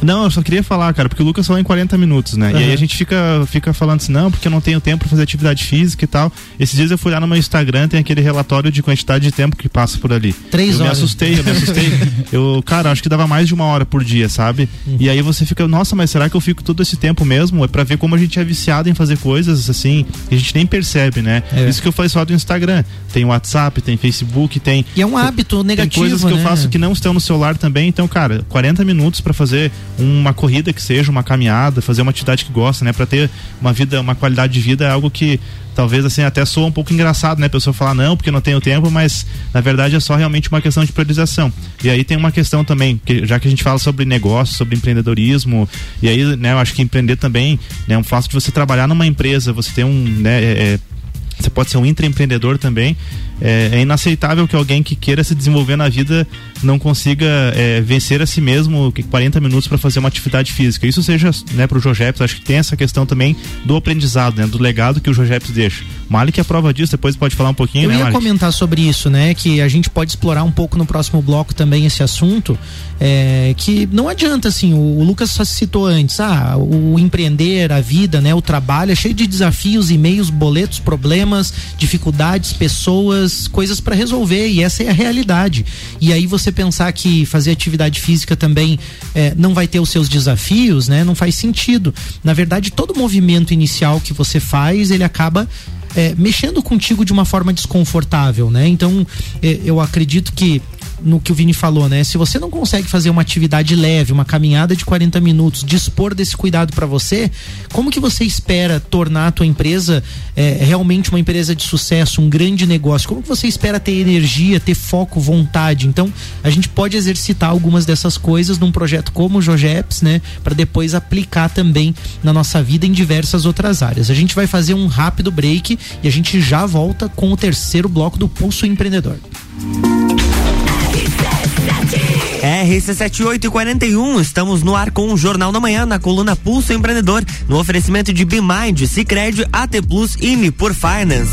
não, eu só queria falar, cara, porque o Lucas falou em 40 minutos, né? Uhum. E aí a gente fica, fica falando assim, não, porque eu não tenho tempo pra fazer atividade física e tal. Esses dias eu fui lá no meu Instagram, tem aquele relatório de quantidade de tempo que passa por ali. Três eu horas. Eu me assustei, eu me assustei. eu, cara, acho que dava mais de uma hora por dia, sabe? Uhum. E aí você fica, nossa, mas será que eu fico todo esse tempo mesmo? É pra ver como a gente é viciado em fazer coisas assim, que a gente nem percebe, né? É. Isso que eu faço só do Instagram. Tem WhatsApp, tem Facebook, tem. E é um hábito negativo. Tem coisas que né? eu faço que não estão no celular também. Então, cara, 40 minutos para fazer uma corrida que seja, uma caminhada, fazer uma atividade que gosta, né? Para ter uma vida, uma qualidade de vida é algo que talvez assim até soa um pouco engraçado, né? A pessoa falar não, porque não tenho tempo, mas na verdade é só realmente uma questão de priorização. E aí tem uma questão também, que já que a gente fala sobre negócio, sobre empreendedorismo, e aí, né, eu acho que empreender também, né, um fato de você trabalhar numa empresa, você ter um, né, é, é você pode ser um intraempreendedor também. É, é, inaceitável que alguém que queira se desenvolver na vida não consiga é, vencer a si mesmo 40 minutos para fazer uma atividade física. Isso seja né, para o Jojeps, acho que tem essa questão também do aprendizado, né, do legado que o Jojeps deixa. Malik é prova disso, depois pode falar um pouquinho, Eu né, ia Malik? comentar sobre isso, né? Que a gente pode explorar um pouco no próximo bloco também esse assunto. É, que não adianta, assim, o, o Lucas só citou antes, ah, o empreender, a vida, né? O trabalho é cheio de desafios, e-mails, boletos, problemas, dificuldades, pessoas, coisas para resolver, e essa é a realidade. E aí você pensar que fazer atividade física também é, não vai ter os seus desafios, né? Não faz sentido. Na verdade, todo movimento inicial que você faz, ele acaba é, mexendo contigo de uma forma desconfortável, né? Então, é, eu acredito que no que o Vini falou, né? Se você não consegue fazer uma atividade leve, uma caminhada de 40 minutos, dispor desse cuidado para você, como que você espera tornar a tua empresa é, realmente uma empresa de sucesso, um grande negócio? Como que você espera ter energia, ter foco, vontade? Então, a gente pode exercitar algumas dessas coisas num projeto como o Jogeps, né? Para depois aplicar também na nossa vida em diversas outras áreas. A gente vai fazer um rápido break e a gente já volta com o terceiro bloco do Pulso Empreendedor. RC7841, estamos no ar com o Jornal da Manhã, na coluna Pulso Empreendedor, no oferecimento de BeMind, Cicred, AT Plus e Nipur Finance.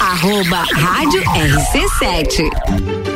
Arroba Rádio RC7.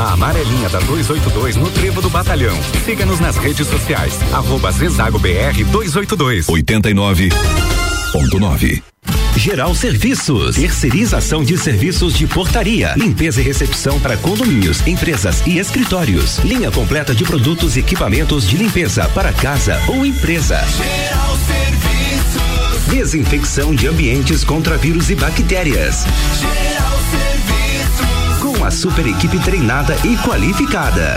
A amarelinha da 282 no Trevo do Batalhão. Siga-nos nas redes sociais. Arroba Zezago BR 282. 89.9. Geral Serviços, terceirização de serviços de portaria, limpeza e recepção para condomínios, empresas e escritórios. Linha completa de produtos e equipamentos de limpeza para casa ou empresa. Geral Serviços. Desinfecção de ambientes contra vírus e bactérias. Geral Serviços. Com a super equipe treinada e qualificada.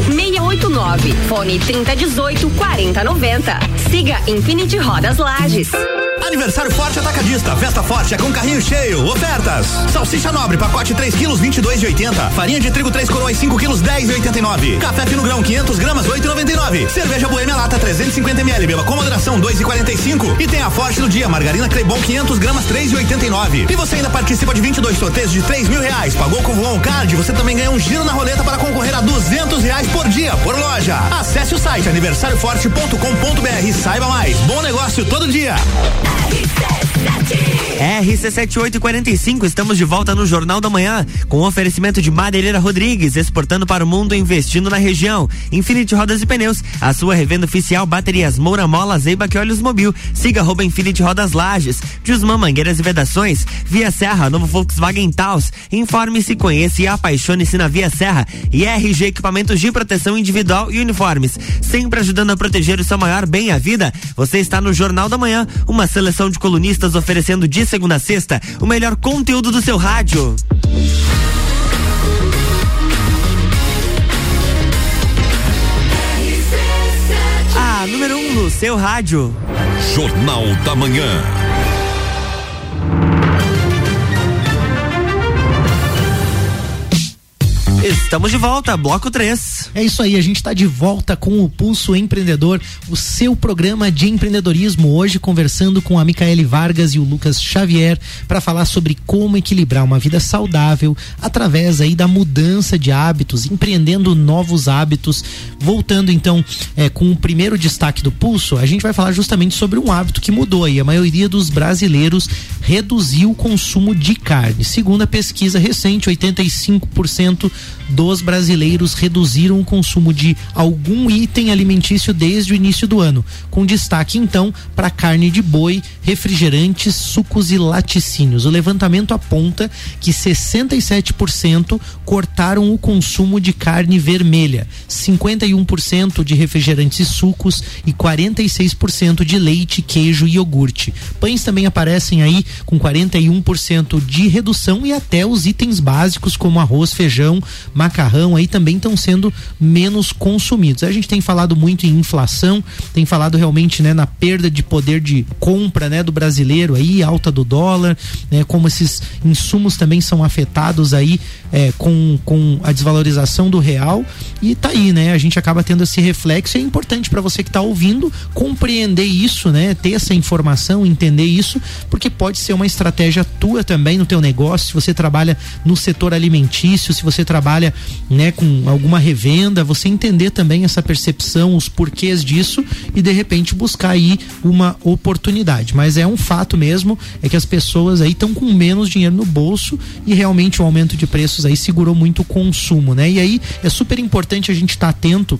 689. Fone 3018 4090. Siga Infinity Rodas Lages. Aniversário Forte Atacadista. Festa Forte é com carrinho cheio. Ofertas. Salsicha nobre, pacote 3 quilos, 22,80. Farinha de trigo 3 coroas, 5 quilos, 10,89. Café fino grão, 500 gramas, 8,99. Cerveja Boêmia Lata, 350 ml. Beba com moderação, 2,45. E tem a Forte do dia. Margarina Crebon, 500 gramas, 3,89. E você ainda participa de 22 sorteios de 3 mil reais. Pagou com o Voon Card, você também ganha um giro na roleta para concorrer a 200 reais por dia, por loja. Acesse o site aniversarioforte.com.br e saiba mais. Bom negócio todo dia. RC7 RC7845, estamos de volta no Jornal da Manhã, com oferecimento de Madeireira Rodrigues, exportando para o mundo investindo na região. Infinity Rodas e Pneus, a sua revenda oficial, baterias Moura Mola, Zeiba e Olhos Mobil. Siga arroba Infinity Rodas Lages, Jusman Mangueiras e Vedações, Via Serra, novo Volkswagen Taos. Informe-se, conheça e apaixone-se na Via Serra. E RG Equipamentos de Proteção Individual e Uniformes, sempre ajudando a proteger o seu maior bem, a vida. Você está no Jornal da Manhã, uma seleção de colunistas oferecendo de segunda a sexta o melhor conteúdo do seu rádio. A número 1 um no seu rádio. Jornal da Manhã. Estamos de volta, bloco 3. É isso aí, a gente está de volta com o Pulso Empreendedor, o seu programa de empreendedorismo. Hoje conversando com a Micaele Vargas e o Lucas Xavier para falar sobre como equilibrar uma vida saudável através aí da mudança de hábitos, empreendendo novos hábitos. Voltando então é, com o primeiro destaque do Pulso, a gente vai falar justamente sobre um hábito que mudou aí. A maioria dos brasileiros reduziu o consumo de carne. Segundo a pesquisa recente, 85% dos brasileiros reduziram o consumo de algum item alimentício desde o início do ano, com destaque então para carne de boi, refrigerantes, sucos e laticínios. O levantamento aponta que 67% cortaram o consumo de carne vermelha, 51% de refrigerantes e sucos e 46% de leite, queijo e iogurte. Pães também aparecem aí com 41% de redução e até os itens básicos como arroz, feijão, macarrão aí também estão sendo menos consumidos. A gente tem falado muito em inflação, tem falado realmente né, na perda de poder de compra né, do brasileiro aí, alta do dólar, né, como esses insumos também são afetados aí é, com, com a desvalorização do real e tá aí, né? A gente acaba tendo esse reflexo e é importante para você que está ouvindo compreender isso, né? Ter essa informação, entender isso, porque pode ser uma estratégia tua também no teu negócio, se você trabalha no setor alimentício, se você trabalha, né, com alguma revenda, você entender também essa percepção, os porquês disso e de repente buscar aí uma oportunidade. Mas é um fato mesmo, é que as pessoas aí estão com menos dinheiro no bolso e realmente o aumento de preços aí segurou muito o consumo, né? E aí é super importante a gente estar tá atento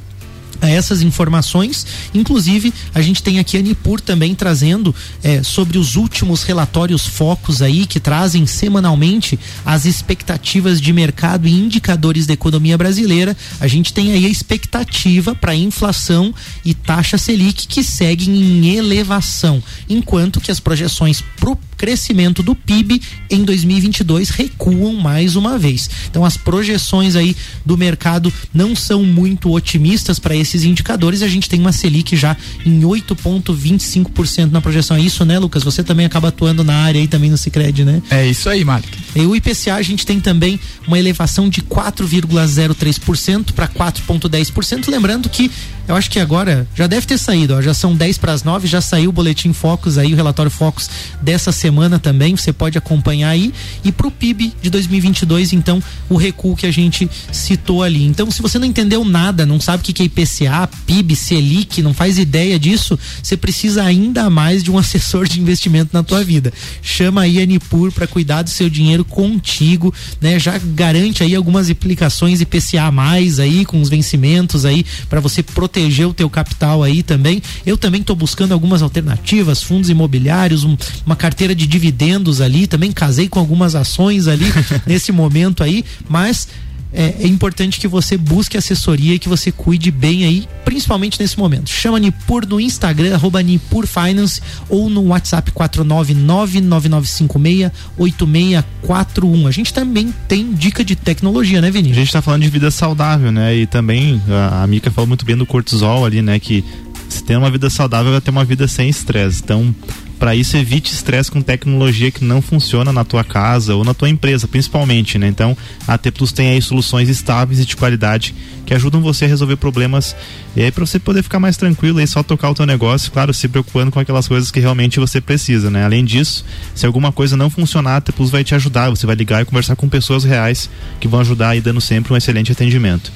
a essas informações. Inclusive, a gente tem aqui a Nipur também trazendo é, sobre os últimos relatórios focos aí que trazem semanalmente as expectativas de mercado e indicadores da economia brasileira. A gente tem aí a expectativa para inflação e taxa Selic que seguem em elevação, enquanto que as projeções pro crescimento do PIB em 2022 recuam mais uma vez. Então as projeções aí do mercado não são muito otimistas para esses indicadores. A gente tem uma Selic já em 8,25% na projeção. É isso, né, Lucas? Você também acaba atuando na área aí também no Sicredi, né? É isso aí, Mark. E o IPCA a gente tem também uma elevação de 4,03% para 4,10%. Lembrando que eu acho que agora já deve ter saído, ó, já são 10 para as 9, já saiu o boletim Focus aí, o relatório Focus dessa semana semana também, você pode acompanhar aí. E pro PIB de 2022, então, o recuo que a gente citou ali. Então, se você não entendeu nada, não sabe o que é IPCA, PIB, Selic, não faz ideia disso, você precisa ainda mais de um assessor de investimento na tua vida. Chama aí a Nipur para cuidar do seu dinheiro contigo, né? Já garante aí algumas implicações IPCA mais aí com os vencimentos aí para você proteger o teu capital aí também. Eu também estou buscando algumas alternativas, fundos imobiliários, um- uma carteira de dividendos ali, também casei com algumas ações ali nesse momento aí, mas é, é importante que você busque assessoria e que você cuide bem aí, principalmente nesse momento. Chama Nipur no Instagram, arroba Nipur Finance ou no WhatsApp 499-9956-8641. A gente também tem dica de tecnologia, né, A Vinícius? gente tá falando de vida saudável, né? E também a, a Mica falou muito bem do cortisol ali, né? Que se tem uma vida saudável, vai ter uma vida sem estresse. Então, para isso, evite estresse com tecnologia que não funciona na tua casa ou na tua empresa, principalmente, né? Então, a T Plus tem aí soluções estáveis e de qualidade que ajudam você a resolver problemas e aí para você poder ficar mais tranquilo e só tocar o teu negócio, claro, se preocupando com aquelas coisas que realmente você precisa, né? Além disso, se alguma coisa não funcionar, a T Plus vai te ajudar, você vai ligar e conversar com pessoas reais que vão ajudar e dando sempre um excelente atendimento.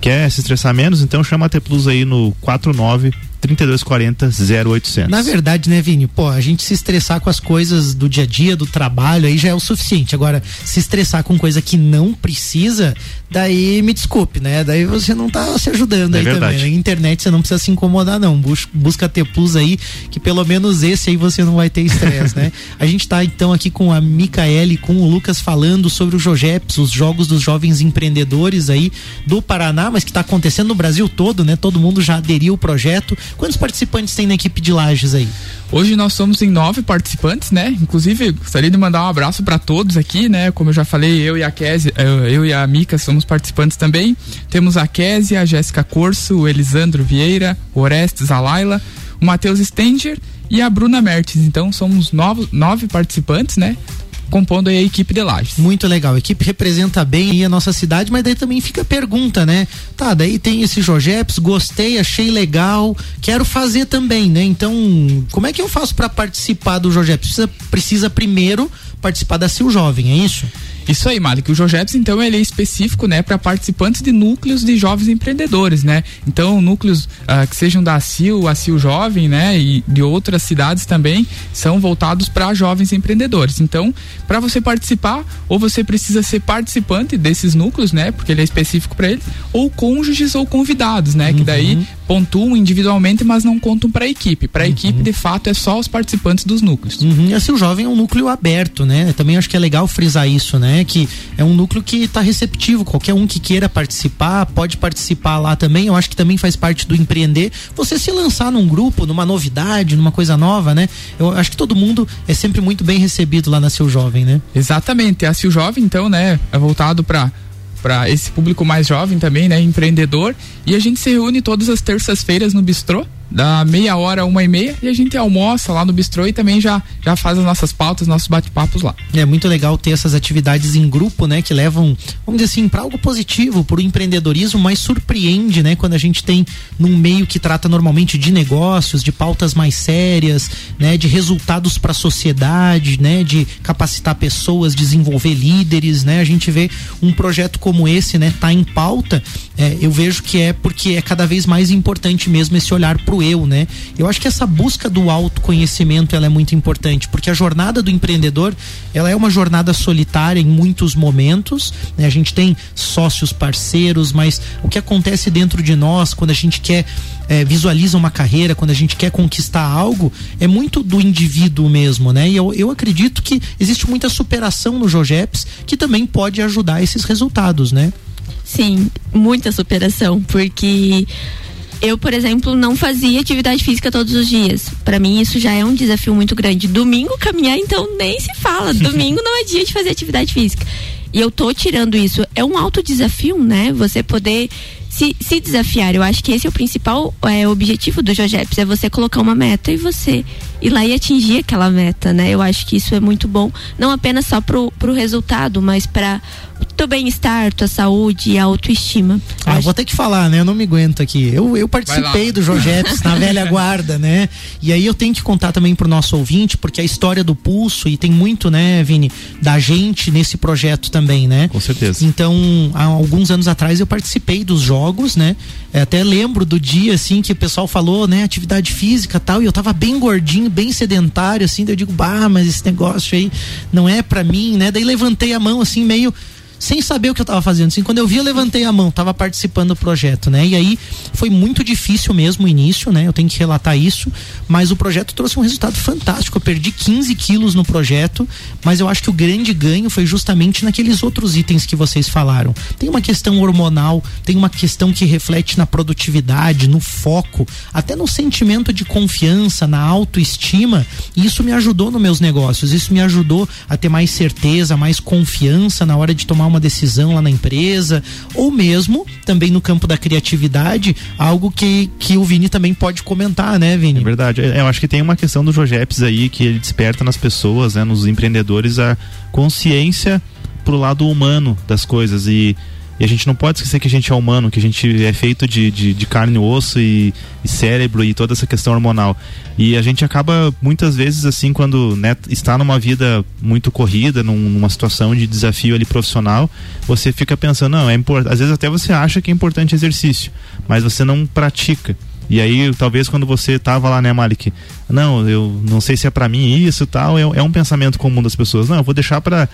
Quer se estressar menos? Então chama a T Plus aí no 49 3240 0800. Na verdade, né, Vini? Pô, a gente se estressar com as coisas do dia a dia, do trabalho, aí já é o suficiente. Agora, se estressar com coisa que não precisa, daí me desculpe, né? Daí você não tá se ajudando É aí verdade. também. Na internet você não precisa se incomodar, não. Bus- Busca T Plus aí, que pelo menos esse aí você não vai ter estresse, né? A gente tá então aqui com a Micaele e com o Lucas falando sobre o Jogeps, os Jogos dos Jovens Empreendedores aí do Paraná, mas que tá acontecendo no Brasil todo, né? Todo mundo já aderiu ao projeto. Quantos participantes tem na equipe de Lages aí? Hoje nós somos em nove participantes, né? Inclusive, gostaria de mandar um abraço para todos aqui, né? Como eu já falei, eu e a Kézia, eu, eu e a Mica somos participantes também. Temos a Kézia, a Jéssica Corso, o Elisandro Vieira, o Orestes, a Laila, o Matheus Stenger e a Bruna Mertes. Então, somos novos, nove participantes, né? Compondo aí a equipe de Lages. Muito legal. A equipe representa bem a nossa cidade, mas daí também fica a pergunta, né? Tá, daí tem esse Jogeps, gostei, achei legal, quero fazer também, né? Então, como é que eu faço para participar do Jogeps? Precisa, precisa primeiro participar da Sil Jovem, é isso? Isso aí, Malik. O Jogeps, então, ele é específico, né, para participantes de núcleos de jovens empreendedores, né? Então, núcleos ah, que sejam da CIL, a Jovem, né, e de outras cidades também, são voltados para jovens empreendedores. Então, para você participar, ou você precisa ser participante desses núcleos, né, porque ele é específico para eles, ou cônjuges ou convidados, né, que daí pontuam individualmente, mas não contam para a equipe. Para a equipe, de fato, é só os participantes dos núcleos. Uhum. E a Sil Jovem é um núcleo aberto, né? Também acho que é legal frisar isso, né? Que é um núcleo que está receptivo. Qualquer um que queira participar, pode participar lá também. Eu acho que também faz parte do empreender. Você se lançar num grupo, numa novidade, numa coisa nova, né? Eu acho que todo mundo é sempre muito bem recebido lá na Sil Jovem, né? Exatamente. A Sil Jovem, então, né, é voltado para para esse público mais jovem também, né, empreendedor. E a gente se reúne todas as terças-feiras no bistrô, da meia hora uma e meia, e a gente almoça lá no bistrô e também já já faz as nossas pautas, nossos bate-papos lá. É muito legal ter essas atividades em grupo, né, que levam, vamos dizer assim, para algo positivo, para o empreendedorismo, mas surpreende, né, quando a gente tem num meio que trata normalmente de negócios, de pautas mais sérias, né, de resultados para a sociedade, né, de capacitar pessoas, desenvolver líderes, né, a gente vê um projeto como esse, né, tá em pauta, é, eu vejo que é porque é cada vez mais importante mesmo esse olhar eu, né? Eu acho que essa busca do autoconhecimento ela é muito importante, porque a jornada do empreendedor, ela é uma jornada solitária em muitos momentos, né? A gente tem sócios parceiros, mas o que acontece dentro de nós quando a gente quer é, visualiza uma carreira, quando a gente quer conquistar algo, é muito do indivíduo mesmo, né? E eu, eu acredito que existe muita superação no Jogeps que também pode ajudar esses resultados, né? Sim, muita superação, porque eu, por exemplo, não fazia atividade física todos os dias. Para mim isso já é um desafio muito grande. Domingo caminhar então nem se fala. Domingo não é dia de fazer atividade física. E eu tô tirando isso. É um alto desafio, né? Você poder se, se desafiar. Eu acho que esse é o principal é, objetivo do Jogeps, é você colocar uma meta e você ir lá e atingir aquela meta, né? Eu acho que isso é muito bom, não apenas só pro, pro resultado, mas para teu bem-estar, tua saúde e a autoestima. Ah, vou ter que falar, né? Eu não me aguento aqui. Eu, eu participei do Jojeps na velha guarda, né? E aí eu tenho que contar também pro nosso ouvinte, porque a história do pulso, e tem muito, né, Vini, da gente nesse projeto também, né? Com certeza. Então, há alguns anos atrás eu participei dos jogos, né? É, até lembro do dia, assim, que o pessoal falou, né, atividade física tal, e eu tava bem gordinho, bem sedentário, assim, daí eu digo, bah, mas esse negócio aí não é pra mim, né? Daí levantei a mão, assim, meio sem saber o que eu estava fazendo. Assim, quando eu vi, eu levantei a mão, estava participando do projeto, né? E aí foi muito difícil mesmo o início, né? Eu tenho que relatar isso, mas o projeto trouxe um resultado fantástico. Eu perdi 15 quilos no projeto, mas eu acho que o grande ganho foi justamente naqueles outros itens que vocês falaram. Tem uma questão hormonal, tem uma questão que reflete na produtividade, no foco, até no sentimento de confiança, na autoestima. E isso me ajudou nos meus negócios, isso me ajudou a ter mais certeza, mais confiança na hora de tomar uma decisão lá na empresa, ou mesmo também no campo da criatividade, algo que, que o Vini também pode comentar, né, Vini? É verdade. É, Eu acho que tem uma questão do Jojeps aí que ele desperta nas pessoas, né, nos empreendedores, a consciência pro lado humano das coisas. E, e a gente não pode esquecer que a gente é humano, que a gente é feito de, de, de carne e osso e, e cérebro e toda essa questão hormonal. E a gente acaba muitas vezes assim quando né, está numa vida muito corrida, num- numa situação de desafio ali profissional, você fica pensando, não, é importante. Às vezes até você acha que é importante exercício, mas você não pratica. E aí, talvez quando você tava lá, né, Malik? Não, eu não sei se é pra mim isso tal. É, é um pensamento comum das pessoas. Não, eu vou deixar pra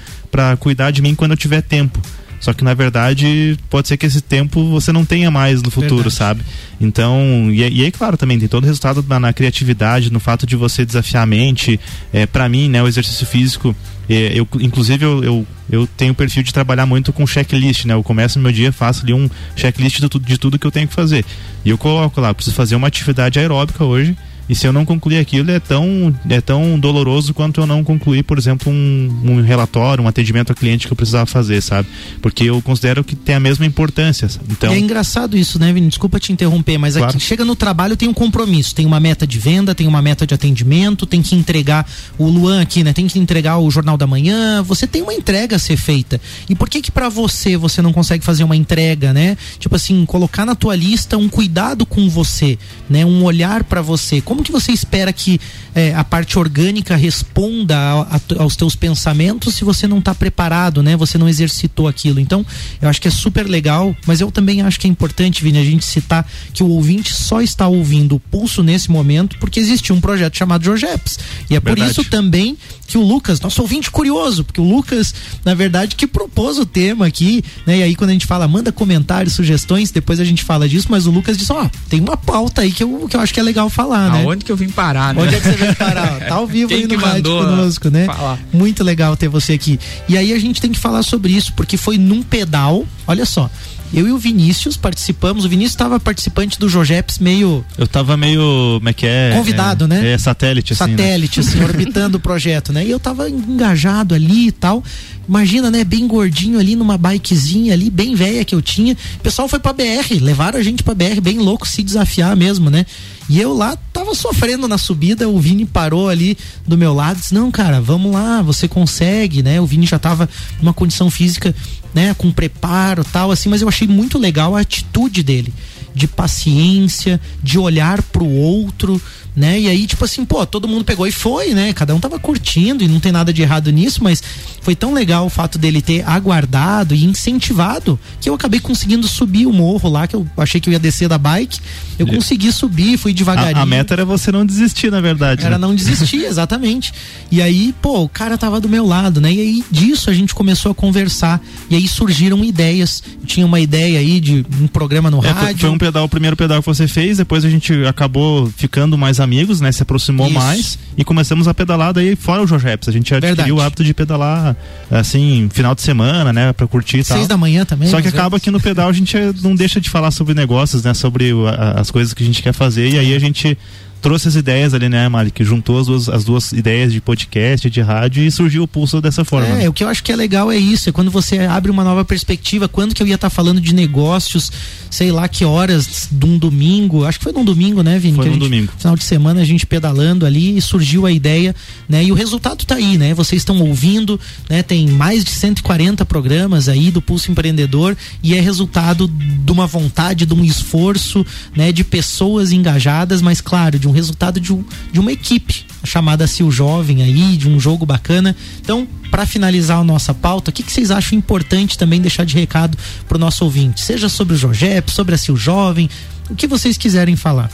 cuidar de mim quando eu tiver tempo. Só que na verdade pode ser que esse tempo você não tenha mais no futuro, Verdade. sabe? Então, e, e aí, claro, também tem todo o resultado na, na criatividade, no fato de você desafiar a mente. É, para mim, né, o exercício físico, é, eu, inclusive, eu, eu, eu tenho o perfil de trabalhar muito com checklist, né? Eu começo no meu dia, faço ali um checklist de tudo, de tudo que eu tenho que fazer. E eu coloco lá, preciso fazer uma atividade aeróbica hoje. E se eu não concluir aquilo, é tão, é tão doloroso quanto eu não concluir, por exemplo, um, um relatório, um atendimento ao cliente que eu precisava fazer, sabe? Porque eu considero que tem a mesma importância. Então, é engraçado isso, né, Vini? Desculpa te interromper, mas Claro. aqui chega no trabalho tem um compromisso, tem uma meta de venda, tem uma meta de atendimento, tem que entregar o Luan aqui, né? Tem que entregar o Jornal da Manhã, você tem uma entrega a ser feita. E por que que pra você você não consegue fazer uma entrega, né? Tipo assim, colocar na tua lista um cuidado com você, né? Um olhar pra você. Como que você espera que eh, a parte orgânica responda a- a- aos teus pensamentos se você não está preparado, né? Você não exercitou aquilo. Então, eu acho que é super legal, mas eu também acho que é importante, Vini, a gente citar que o ouvinte só está ouvindo o pulso nesse momento porque existe um projeto chamado Jorgeps. E é por Verdade. isso também que o Lucas, nosso ouvinte curioso, porque o Lucas, na verdade, que propôs o tema aqui, né? E aí quando a gente fala, manda comentários, sugestões, depois a gente fala disso, mas o Lucas disse, ó, tem uma pauta aí que eu, que eu acho que é legal falar, né? Aonde que eu vim parar, né? Onde é que você veio parar? Tá ao vivo Quem aí no que rádio mandou conosco, né? falar? Muito legal ter você aqui. E aí a gente tem que falar sobre isso, porque foi num pedal, olha só. Eu e o Vinícius participamos, o Vinícius estava participante do Jojeps meio eu tava meio. Como é que é? Convidado, É- né? É satélite, assim. né? satélite, assim, orbitando o projeto, né? E eu tava engajado ali e tal. Imagina, né? Bem gordinho ali numa bikezinha ali, bem velha que eu tinha. O pessoal foi pra BR, levaram a gente pra BR, bem louco, se desafiar mesmo, né? E eu lá tava sofrendo na subida, o Vini parou ali do meu lado, disse: "Não, cara, vamos lá, você consegue", né? O Vini já tava numa condição física, né, com preparo, tal assim, mas eu achei muito legal a atitude dele, de paciência, de olhar pro outro, né? E aí, tipo assim, pô, todo mundo pegou e foi, né? Cada um tava curtindo e não tem nada de errado nisso, mas foi tão legal o fato dele ter aguardado e incentivado que eu acabei conseguindo subir o morro lá, que eu achei que eu ia descer da bike. Eu consegui subir, fui devagarinho. A, a meta era você não desistir, na verdade. Era né? não desistir, exatamente. E aí, pô, o cara tava do meu lado, né? E aí disso a gente começou a conversar. E aí surgiram ideias. Eu tinha uma ideia aí de um programa no É, rádio. foi um pedal, o primeiro pedal que você fez, depois a gente acabou ficando mais amigos, né? Se aproximou Isso. mais e começamos a pedalar daí fora o Jorgeps. A gente adquiriu Verdade. o hábito de pedalar assim, final de semana, né? Pra curtir e tal. Seis da manhã também. Só que acaba que no pedal a gente não deixa de falar sobre negócios, né? Sobre o- a- as coisas que a gente quer fazer e aí a gente trouxe as ideias ali, né? Que juntou as duas, as duas ideias de podcast, de rádio e surgiu o pulso dessa forma. É, né? o que eu acho que é legal é isso, é quando você abre uma nova perspectiva, quando que eu ia estar falando de negócios, sei lá que horas de um domingo, acho que foi num domingo, né, Vini? Foi num gente- domingo. Final de semana a gente pedalando ali e surgiu a ideia, né? E o resultado tá aí, né? Vocês estão ouvindo, né? Tem mais de 140 programas aí do Pulso Empreendedor e é resultado de uma vontade, de um esforço, né? De pessoas engajadas, mas claro, de um resultado de, um, de uma equipe chamada Sil Jovem aí, de um jogo bacana. Então, para finalizar a nossa pauta, o que, que vocês acham importante também deixar de recado pro nosso ouvinte? Seja sobre o Jogep, sobre a Sil Jovem, o que vocês quiserem falar.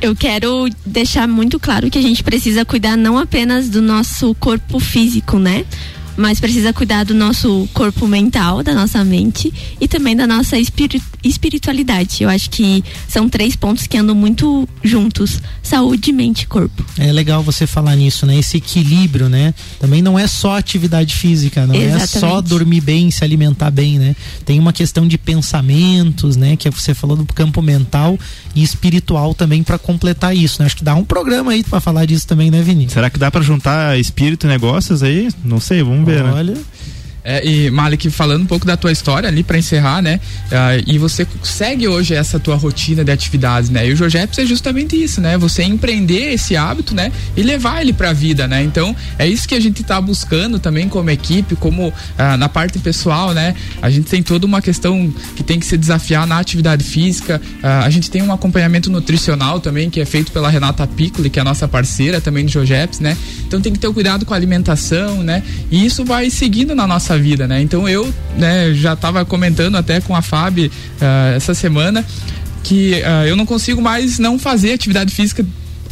Eu quero deixar muito claro que a gente precisa cuidar não apenas do nosso corpo físico, né? Mas precisa cuidar do nosso corpo mental, da nossa mente e também da nossa espiri- espiritualidade. Eu acho que são três pontos que andam muito juntos: saúde, mente e corpo. É legal você falar nisso, né? Esse equilíbrio, né? Também não é só atividade física, não é só Exatamente. dormir bem, se alimentar bem, né? Tem uma questão de pensamentos, né? Que você falou do campo mental e espiritual também para completar isso, né? Acho que dá um programa aí para falar disso também, né, Vinícius? Será que dá pra juntar espírito e negócios aí? Não sei, vamos ver, né? Olha. É, e Malik, falando um pouco da tua história ali pra encerrar, né? ah, e você segue hoje essa tua rotina de atividades, né? E o Jojeps é justamente isso, né? Você empreender esse hábito, né? E levar ele pra vida, né? Então, é isso que a gente tá buscando também como equipe, como ah, na parte pessoal, né? A gente tem toda uma questão que tem que se desafiar na atividade física. Ah, a gente tem um acompanhamento nutricional também, que é feito pela Renata Piccoli, que é a nossa parceira também do Jojeps, né? Então tem que ter cuidado com a alimentação, né? E isso vai seguindo na nossa vida, né? Então eu, né, já estava comentando até com a Fábio ah, essa semana que ah, eu não consigo mais não fazer atividade física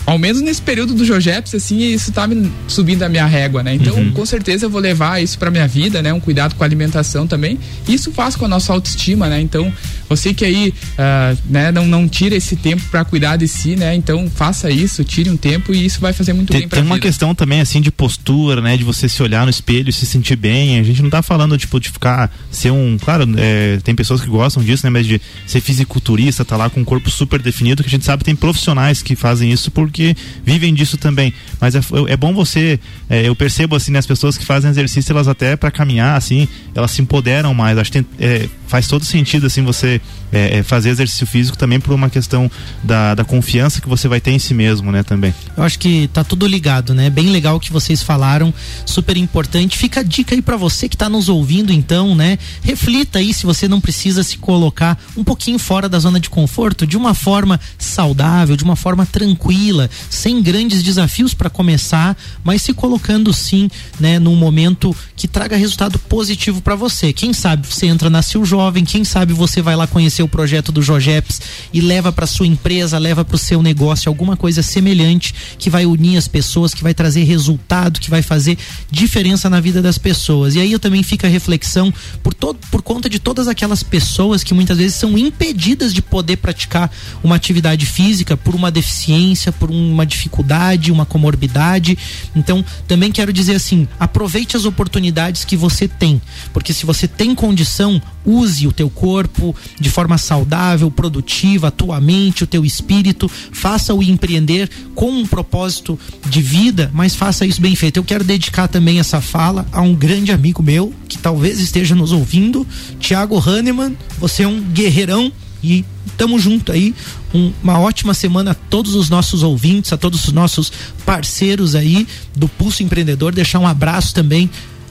ao menos nesse período do Jojeps, assim, isso tá me subindo a minha régua, né? Então, Uhum. com certeza eu vou levar isso pra minha vida, né? Um cuidado com a alimentação também. Isso faz com a nossa autoestima, né? Então, você que aí, ah, né, não, não tira esse tempo pra cuidar de si, né? Então, faça isso, tire um tempo e isso vai fazer muito Tem, bem pra tem uma vida. questão também assim de postura, né? De você se olhar no espelho e se sentir bem. A gente não tá falando, tipo, de ficar, ser um. Claro, é, tem pessoas que gostam disso, né? Mas de ser fisiculturista, tá lá com um corpo super definido, que a gente sabe tem profissionais que fazem isso porque vivem disso também. Mas é, é bom você. é, eu percebo assim, né, as pessoas que fazem exercício, elas até para caminhar, assim, elas se empoderam mais. Acho que tem, é, faz todo sentido, assim, você é, é, fazer exercício físico também por uma questão da, da confiança que você vai ter em si mesmo, né, também. Eu acho que tá tudo ligado, né? Bem legal o que vocês falaram, super importante. Fica a dica aí pra você que tá nos ouvindo, então, né? Reflita aí se você não precisa se colocar um pouquinho fora da zona de conforto, de uma forma saudável, de uma forma tranquila, sem grandes desafios para começar, mas se colocando sim, né, num momento que traga resultado positivo para você. Quem sabe você entra na Sil Jovem, quem sabe você vai lá conhecer o projeto do Jogeps e leva para sua empresa, leva para o seu negócio alguma coisa semelhante que vai unir as pessoas, que vai trazer resultado, que vai fazer diferença na vida das pessoas. E aí eu também fica a reflexão por todo por conta de todas aquelas pessoas que muitas vezes são impedidas de poder praticar uma atividade física por uma deficiência, por uma dificuldade, uma comorbidade. Então, também quero dizer assim, aproveite as oportunidades que você tem, porque se você tem condição, use o teu corpo de forma saudável, produtiva, a tua mente, o teu espírito, faça-o empreender com um propósito de vida, mas faça isso bem feito. Eu quero dedicar também essa fala a um grande amigo meu que talvez esteja nos ouvindo, Thiago Hahnemann. Você é um guerreirão e tamo junto aí. Um- uma ótima semana a todos os nossos ouvintes, a todos os nossos parceiros aí do Pulso Empreendedor. Deixar um abraço também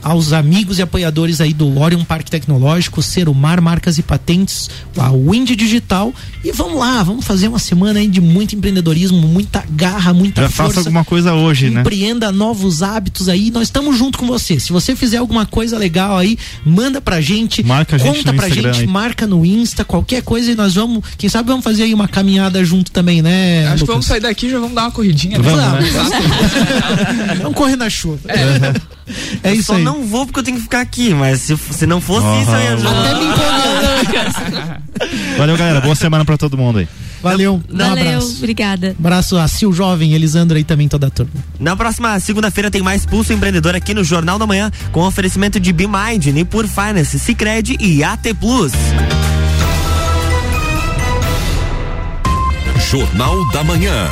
aos amigos e apoiadores aí do Orion Parque Tecnológico, Serumar Marcas e Patentes, a Wind Digital. E vamos lá, vamos fazer uma semana aí de muito empreendedorismo, muita garra, muita Já força. faça alguma coisa hoje, né? Empreenda novos hábitos aí. Nós estamos junto com você. Se você fizer alguma coisa legal aí, manda pra gente. Marca a gente conta pra Instagram gente, aí. marca no Insta, qualquer coisa e nós vamos, quem sabe vamos fazer aí uma caminhada junto também, né? Acho que Lucas? vamos sair daqui e já vamos dar uma corridinha, né? Vamos, Exato. Vamos correr na chuva. É isso só aí. Não vou porque eu tenho que ficar aqui, mas se, se não fosse isso, eu ia Até me Valeu, galera. Boa semana pra todo mundo aí. Valeu. Um Valeu, abraço. obrigada. Abraço a Sil Jovem, Elisandro aí também, toda a turma. Na próxima segunda-feira tem mais Pulso Empreendedor aqui no Jornal da Manhã, com oferecimento de BeMind, Nipur Finance, Cicred e AT Plus. Jornal da Manhã.